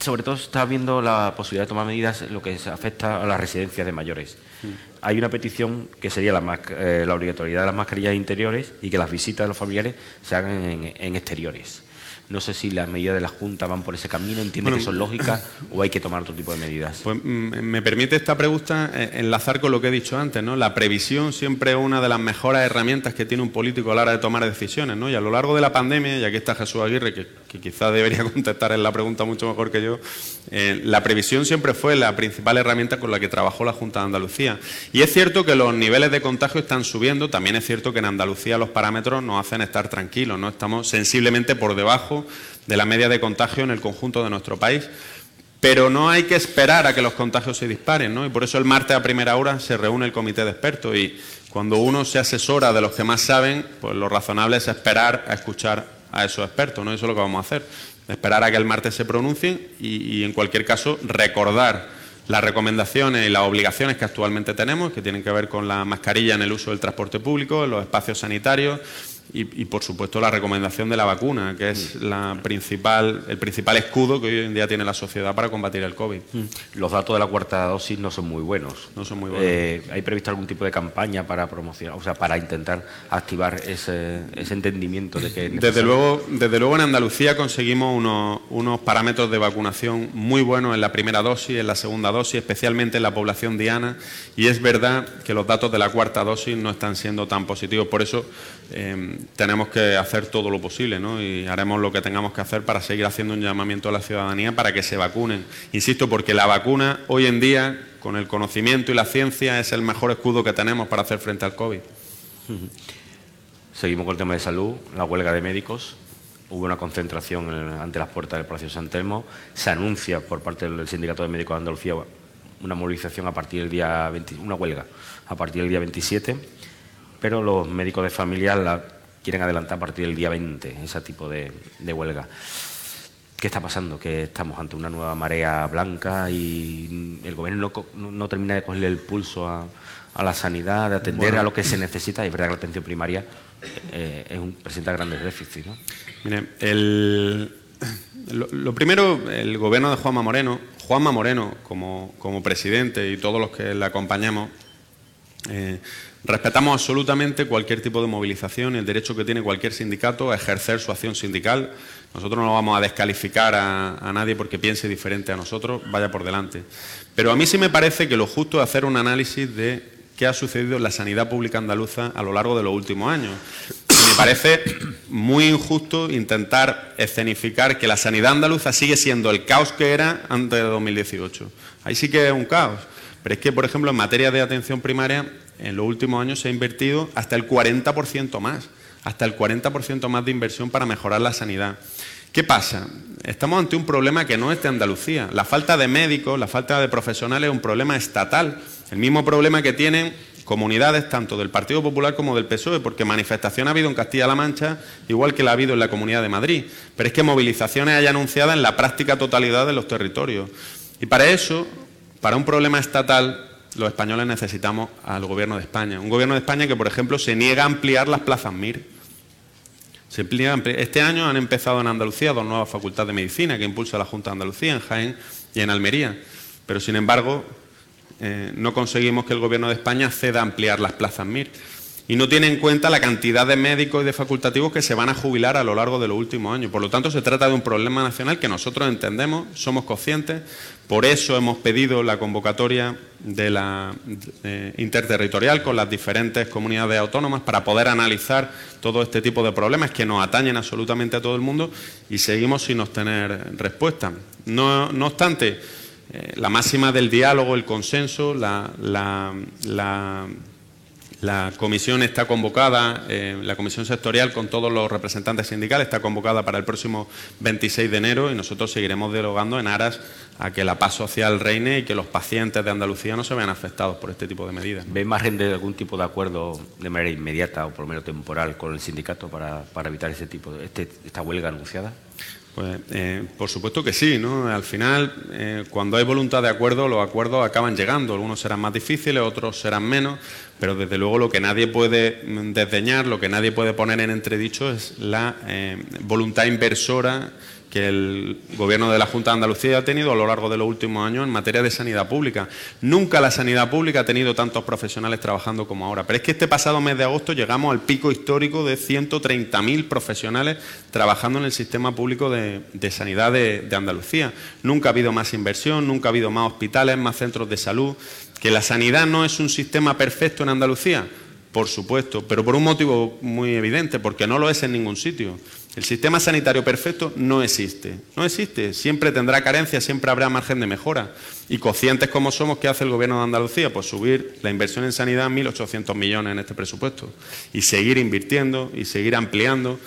sobre todo está viendo la posibilidad de tomar medidas en lo que afecta a las residencias de mayores. Mm. Hay una petición que sería la, eh, la, obligatoriedad de las mascarillas interiores y que las visitas de los familiares se hagan en exteriores. No sé si las medidas de la Junta van por ese camino, entiende que son lógicas (coughs) o hay que tomar otro tipo de medidas. Pues mm, me permite esta pregunta eh, enlazar con lo que he dicho antes, ¿no? La previsión siempre es una de las mejores herramientas que tiene un político a la hora de tomar decisiones, ¿no? Y a lo largo de la pandemia, y aquí está Jesús Aguirre, que, quizás debería (laughs) contestar en la pregunta mucho mejor que yo, eh, la previsión siempre fue la principal herramienta con la que trabajó la Junta de Andalucía. Y es cierto que los niveles de contagio están subiendo, también es cierto que en Andalucía los parámetros nos hacen estar tranquilos, ¿no? Estamos sensiblemente por debajo de la media de contagio en el conjunto de nuestro país. Pero no hay que esperar a que los contagios se disparen, ¿no? Y por eso el martes a primera hora se reúne el comité de expertos y cuando uno se asesora de los que más saben, pues lo razonable es esperar a escuchar a esos expertos, ¿no? Eso es lo que vamos a hacer. Esperar a que el martes se pronuncien y, y en cualquier caso recordar las recomendaciones y las obligaciones que actualmente tenemos, que tienen que ver con la mascarilla en el uso del transporte público, en los espacios sanitarios, y, por supuesto la recomendación de la vacuna, que es la principal, el principal escudo que hoy en día tiene la sociedad para combatir el COVID. Mm. Los datos de la cuarta dosis no son muy buenos. No son muy buenos. Eh, ¿Hay previsto algún tipo de campaña para promocionar, o sea, para intentar activar ese, entendimiento de que desde luego, desde luego en Andalucía conseguimos unos, unos parámetros de vacunación muy buenos en la primera dosis, en la segunda dosis, especialmente en la población diana, y es verdad que los datos de la cuarta dosis no están siendo tan positivos. Por eso eh, tenemos que hacer todo lo posible ¿no? y haremos lo que tengamos que hacer para seguir haciendo un llamamiento a la ciudadanía para que se vacunen. Insisto, porque la vacuna hoy en día, con el conocimiento y la ciencia, es el mejor escudo que tenemos para hacer frente al COVID. Seguimos con el tema de salud, la huelga de médicos. Hubo una concentración ante las puertas del Palacio San Telmo. Se anuncia por parte del Sindicato de Médicos de Andalucía una movilización a partir del día 20, una huelga a partir del día 27 pero los médicos de familia la quieren adelantar a partir del día 20, ese tipo de, huelga. ¿Qué está pasando? Que estamos ante una nueva marea blanca y el gobierno no, termina de cogerle el pulso a, la sanidad, de atender a lo que se necesita. Y es verdad que la atención primaria eh, es un, presenta grandes déficits. ¿no? Mire, lo, primero, el gobierno de Juanma Moreno, Juanma Moreno como, como presidente y todos los que le acompañamos, eh, Respetamos absolutamente cualquier tipo de movilización y el derecho que tiene cualquier sindicato a ejercer su acción sindical. Nosotros no vamos a descalificar a, nadie porque piense diferente a nosotros, vaya por delante. Pero a mí sí me parece que lo justo es hacer un análisis de qué ha sucedido en la sanidad pública andaluza a lo largo de los últimos años. Y me parece muy injusto intentar escenificar que la sanidad andaluza sigue siendo el caos que era antes de 2018. Ahí sí que es un caos. Pero es que, por ejemplo, en materia de atención primaria, en los últimos años se ha invertido hasta el 40% más, hasta el 40% más de inversión para mejorar la sanidad. ¿Qué pasa? Estamos ante un problema que no es de Andalucía. La falta de médicos, la falta de profesionales es un problema estatal. El mismo problema que tienen comunidades tanto del Partido Popular como del PSOE, porque manifestación ha habido en Castilla-La Mancha, igual que la ha habido en la Comunidad de Madrid. Pero es que movilizaciones hay anunciadas en la práctica totalidad de los territorios. Y para eso, para un problema estatal, los españoles necesitamos al Gobierno de España. Un Gobierno de España que, por ejemplo, se niega a ampliar las plazas MIR. Este año han empezado en Andalucía dos nuevas facultades de medicina que impulsa la Junta de Andalucía, en Jaén y en Almería. Pero, sin embargo, eh, no conseguimos que el Gobierno de España ceda a ampliar las plazas MIR y no tiene en cuenta la cantidad de médicos y de facultativos que se van a jubilar a lo largo de los últimos años. Por lo tanto, se trata de un problema nacional que nosotros entendemos, somos conscientes, por eso hemos pedido la convocatoria de la interterritorial con las diferentes comunidades autónomas para poder analizar todo este tipo de problemas que nos atañen absolutamente a todo el mundo y seguimos sin obtener respuesta. No, obstante, eh, la máxima del diálogo, el consenso, la la comisión está convocada, eh, la comisión sectorial con todos los representantes sindicales está convocada para el próximo 26 de enero y nosotros seguiremos dialogando en aras a que la paz social reine y que los pacientes de Andalucía no se vean afectados por este tipo de medidas. ¿Ve margen de algún tipo de acuerdo de manera inmediata o por lo menos temporal con el sindicato para, evitar ese tipo de este, esta huelga anunciada? Pues, eh, por supuesto que sí, ¿no? Al final, eh, cuando hay voluntad de acuerdo, los acuerdos acaban llegando. Algunos serán más difíciles, otros serán menos, pero desde luego lo que nadie puede mm, desdeñar, lo que nadie puede poner en entredicho es la eh, voluntad inversora que el gobierno de la Junta de Andalucía ha tenido a lo largo de los últimos años en materia de sanidad pública. Nunca la sanidad pública ha tenido tantos profesionales trabajando como ahora. Pero es que este pasado mes de agosto llegamos al pico histórico de 130.000 profesionales trabajando en el sistema público de, sanidad de, Andalucía. Nunca ha habido más inversión, nunca ha habido más hospitales, más centros de salud. ¿Que la sanidad no es un sistema perfecto en Andalucía? Por supuesto, pero por un motivo muy evidente, porque no lo es en ningún sitio. El sistema sanitario perfecto no existe, no existe, siempre tendrá carencias, siempre habrá margen de mejora. Y conscientes como somos, ¿qué hace el Gobierno de Andalucía? Pues subir la inversión en sanidad a 1.800 millones en este presupuesto y seguir invirtiendo y seguir ampliando.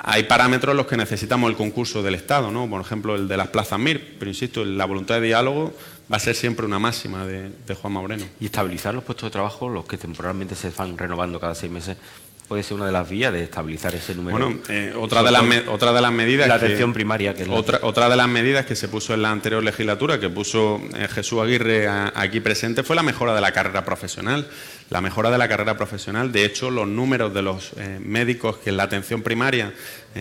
Hay parámetros en los que necesitamos el concurso del Estado, ¿no? por ejemplo el de las plazas MIR, pero insisto, la voluntad de diálogo va a ser siempre una máxima de, de Juan Moreno. Y estabilizar los puestos de trabajo, los que temporalmente se van renovando cada seis meses, puede ser una de las vías de estabilizar ese número. Bueno, eh, otra, de las otra de las medidas... La atención primaria. Que otra, otra de las medidas que se puso en la anterior legislatura, que puso eh, Jesús Aguirre aquí presente, fue la mejora de la carrera profesional. La mejora de la carrera profesional, de hecho, los números de los eh, médicos que en la atención primaria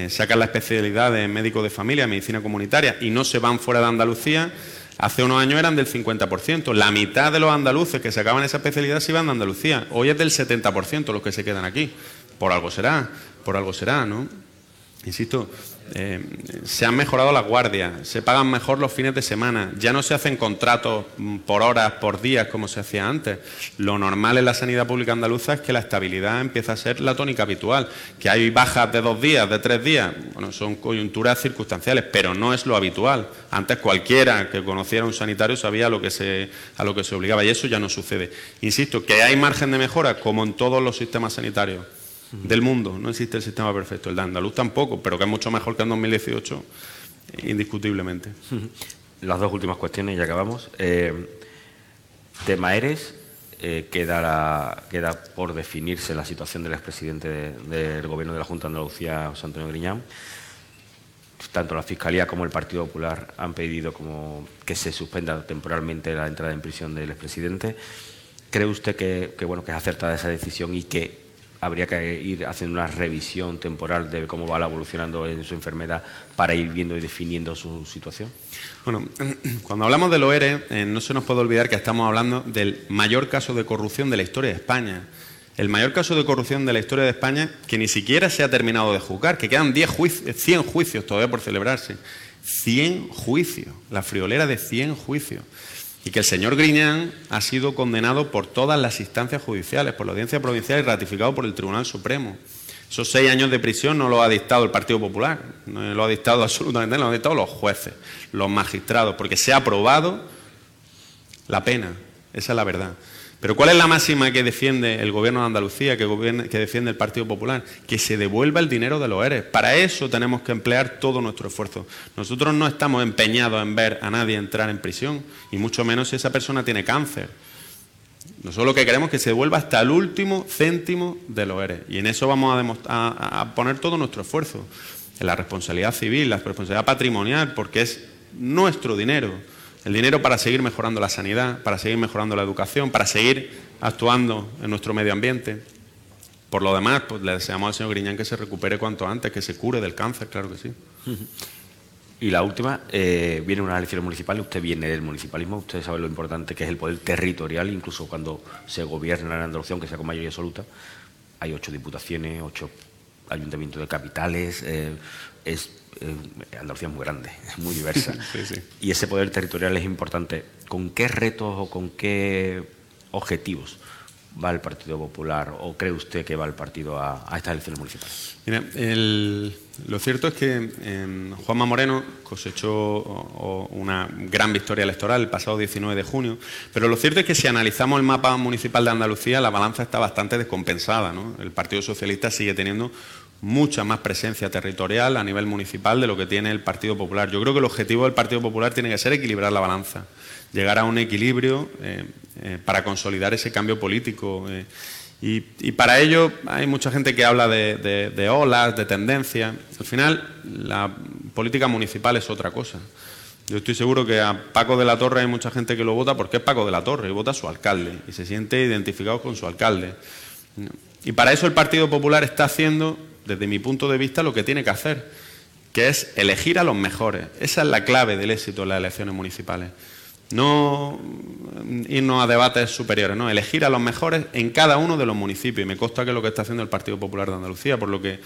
sacan la especialidad de médico de familia, medicina comunitaria, y no se van fuera de Andalucía, Hace unos años eran del 50%. La mitad de los andaluces que sacaban esa especialidad se iban de Andalucía. Hoy es del 70% los que se quedan aquí. Por algo será, por algo será, ¿no? Insisto, eh, se han mejorado las guardias, se pagan mejor los fines de semana, ya no se hacen contratos mm, por horas, por días como se hacía antes. Lo normal en la sanidad pública andaluza es que la estabilidad empieza a ser la tónica habitual, que hay bajas de dos días, de tres días, bueno, son coyunturas circunstanciales, pero no es lo habitual. Antes cualquiera que conociera un sanitario sabía a lo que se, a lo que se obligaba y eso ya no sucede. Insisto, que hay margen de mejora como en todos los sistemas sanitarios del mundo. No existe el sistema perfecto. El de Andaluz tampoco, pero que es mucho mejor que en 2018, indiscutiblemente. Las dos últimas cuestiones y acabamos. Eh, tema Eres, eh, queda, queda, por definirse la situación del expresidente del Gobierno de la Junta de Andalucía, José Antonio Griñán. Tanto la Fiscalía como el Partido Popular han pedido como que se suspenda temporalmente la entrada en prisión del expresidente. ¿Cree usted que, que, bueno, que es acertada esa decisión y que habría que ir haciendo una revisión temporal de cómo va evolucionando en su enfermedad para ir viendo y definiendo su situación? Bueno, (clears throat) cuando hablamos del OERE, eh, no se nos puede olvidar que estamos hablando del mayor caso de corrupción de la historia de España. El mayor caso de corrupción de la historia de España que ni siquiera se ha terminado de juzgar, que quedan 10 juicios, 100 juicios todavía por celebrarse. 100 juicios, la friolera de 100 juicios y que el señor Griñán ha sido condenado por todas las instancias judiciales, por la Audiencia Provincial y ratificado por el Tribunal Supremo. Esos seis años de prisión no lo ha dictado el Partido Popular, no lo ha dictado (laughs) absolutamente, lo han dictado los jueces, los magistrados, porque se ha aprobado la pena, esa es la verdad. Pero ¿cuál es la máxima que defiende el gobierno de Andalucía, que, defiende el Partido Popular? Que se devuelva el dinero de los ERES. Para eso tenemos que emplear todo nuestro esfuerzo. Nosotros no estamos empeñados en ver a nadie entrar en prisión, y mucho menos si esa persona tiene cáncer. Nosotros lo que queremos es que se devuelva hasta el último céntimo de los ERES. Y en eso vamos a, a poner todo nuestro esfuerzo. En la responsabilidad civil, la responsabilidad patrimonial, porque es nuestro dinero el dinero para seguir mejorando la sanidad, para seguir mejorando la educación, para seguir actuando en nuestro medio ambiente. Por lo demás, pues le deseamos al señor Griñán que se recupere cuanto antes, que se cure del cáncer, claro que sí. Y la última, eh, viene una elección municipal, usted viene del municipalismo, usted sabe lo importante que es el poder territorial, incluso cuando se gobierna en Andalucía, aunque sea con mayoría absoluta, hay ocho diputaciones, ocho ayuntamientos de capitales, eh, eh, Andalucía es muy grande, es muy diversa. (laughs) Y ese poder territorial es importante. ¿Con qué retos o con qué objetivos va el Partido Popular o cree usted que va el partido a, estas elecciones municipales? Mira, lo cierto es que eh, Juanma Moreno cosechó una gran victoria electoral el pasado 19 de junio, pero lo cierto es que si analizamos el mapa municipal de Andalucía, la balanza está bastante descompensada. El Partido Socialista sigue teniendo mucha más presencia territorial a nivel municipal de lo que tiene el Partido Popular. Yo creo que el objetivo del Partido Popular tiene que ser equilibrar la balanza, llegar a un equilibrio eh, eh, para consolidar ese cambio político. Eh, y, para ello hay mucha gente que habla de, olas, de tendencias. Al final, la política municipal es otra cosa. Yo estoy seguro que a Paco de la Torre hay mucha gente que lo vota porque es Paco de la Torre y vota a su alcalde y se siente identificado con su alcalde. Y para eso el Partido Popular está haciendo desde mi punto de vista, lo que tiene que hacer, que es elegir a los mejores. Esa es la clave del éxito en las elecciones municipales. No irnos a debates superiores, no, elegir a los mejores en cada uno de los municipios. Y me consta que es lo que está haciendo el Partido Popular de Andalucía, por lo que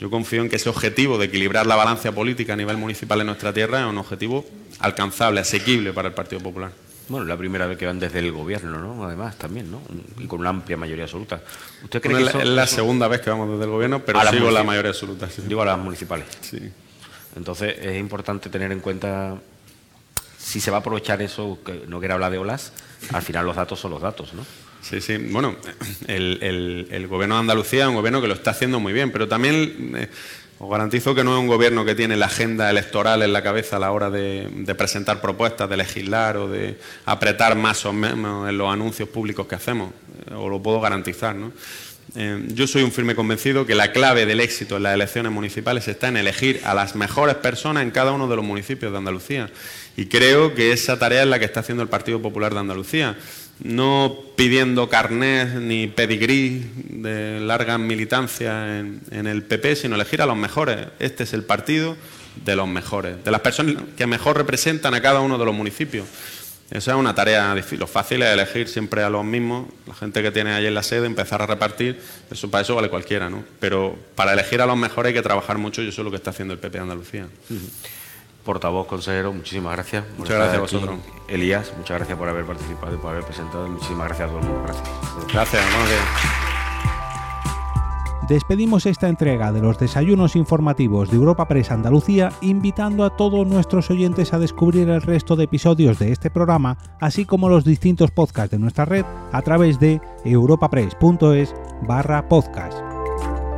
yo confío en que ese objetivo de equilibrar la balanza política a nivel municipal en nuestra tierra es un objetivo alcanzable, asequible para el Partido Popular. Bueno, la primera vez que van desde el gobierno, ¿no? Además, también, ¿no? Y con una amplia mayoría absoluta. ¿Usted cree que es la, segunda vez que vamos desde el gobierno, pero a sigo la mayoría absoluta. Digo a las municipales. Sí. Entonces, es importante tener en cuenta si se va a aprovechar eso, que no quiero hablar de olas, al final los datos son los datos, ¿no? Sí, sí. Bueno, el, el, gobierno de Andalucía es un gobierno que lo está haciendo muy bien, pero también eh, os garantizo que no es un gobierno que tiene la agenda electoral en la cabeza a la hora de, presentar propuestas, de legislar o de apretar más o menos en los anuncios públicos que hacemos. Eh, os lo puedo garantizar. Eh, yo soy un firme convencido que la clave del éxito en las elecciones municipales está en elegir a las mejores personas en cada uno de los municipios de Andalucía. Y creo que esa tarea es la que está haciendo el Partido Popular de Andalucía no pidiendo carnet ni pedigrí de larga militancia en, el PP, sino elegir a los mejores. Este es el partido de los mejores, de las personas que mejor representan a cada uno de los municipios. Esa es una tarea difícil. Lo fácil es elegir siempre a los mismos, la gente que tiene allí en la sede, empezar a repartir. Eso para eso vale cualquiera, ¿no? Pero para elegir a los mejores hay que trabajar mucho y eso es lo que está haciendo el PP de Andalucía portavoz, consejero, muchísimas gracias. Muchas gracias a vosotros. Elías, muchas gracias por haber participado y por haber presentado. Muchísimas gracias a todo el mundo. Gracias. Gracias, Despedimos esta entrega de los desayunos informativos de Europa Press Andalucía invitando a todos nuestros oyentes a descubrir el resto de episodios de este programa, así como los distintos podcasts de nuestra red a través de europapress.es barra podcast.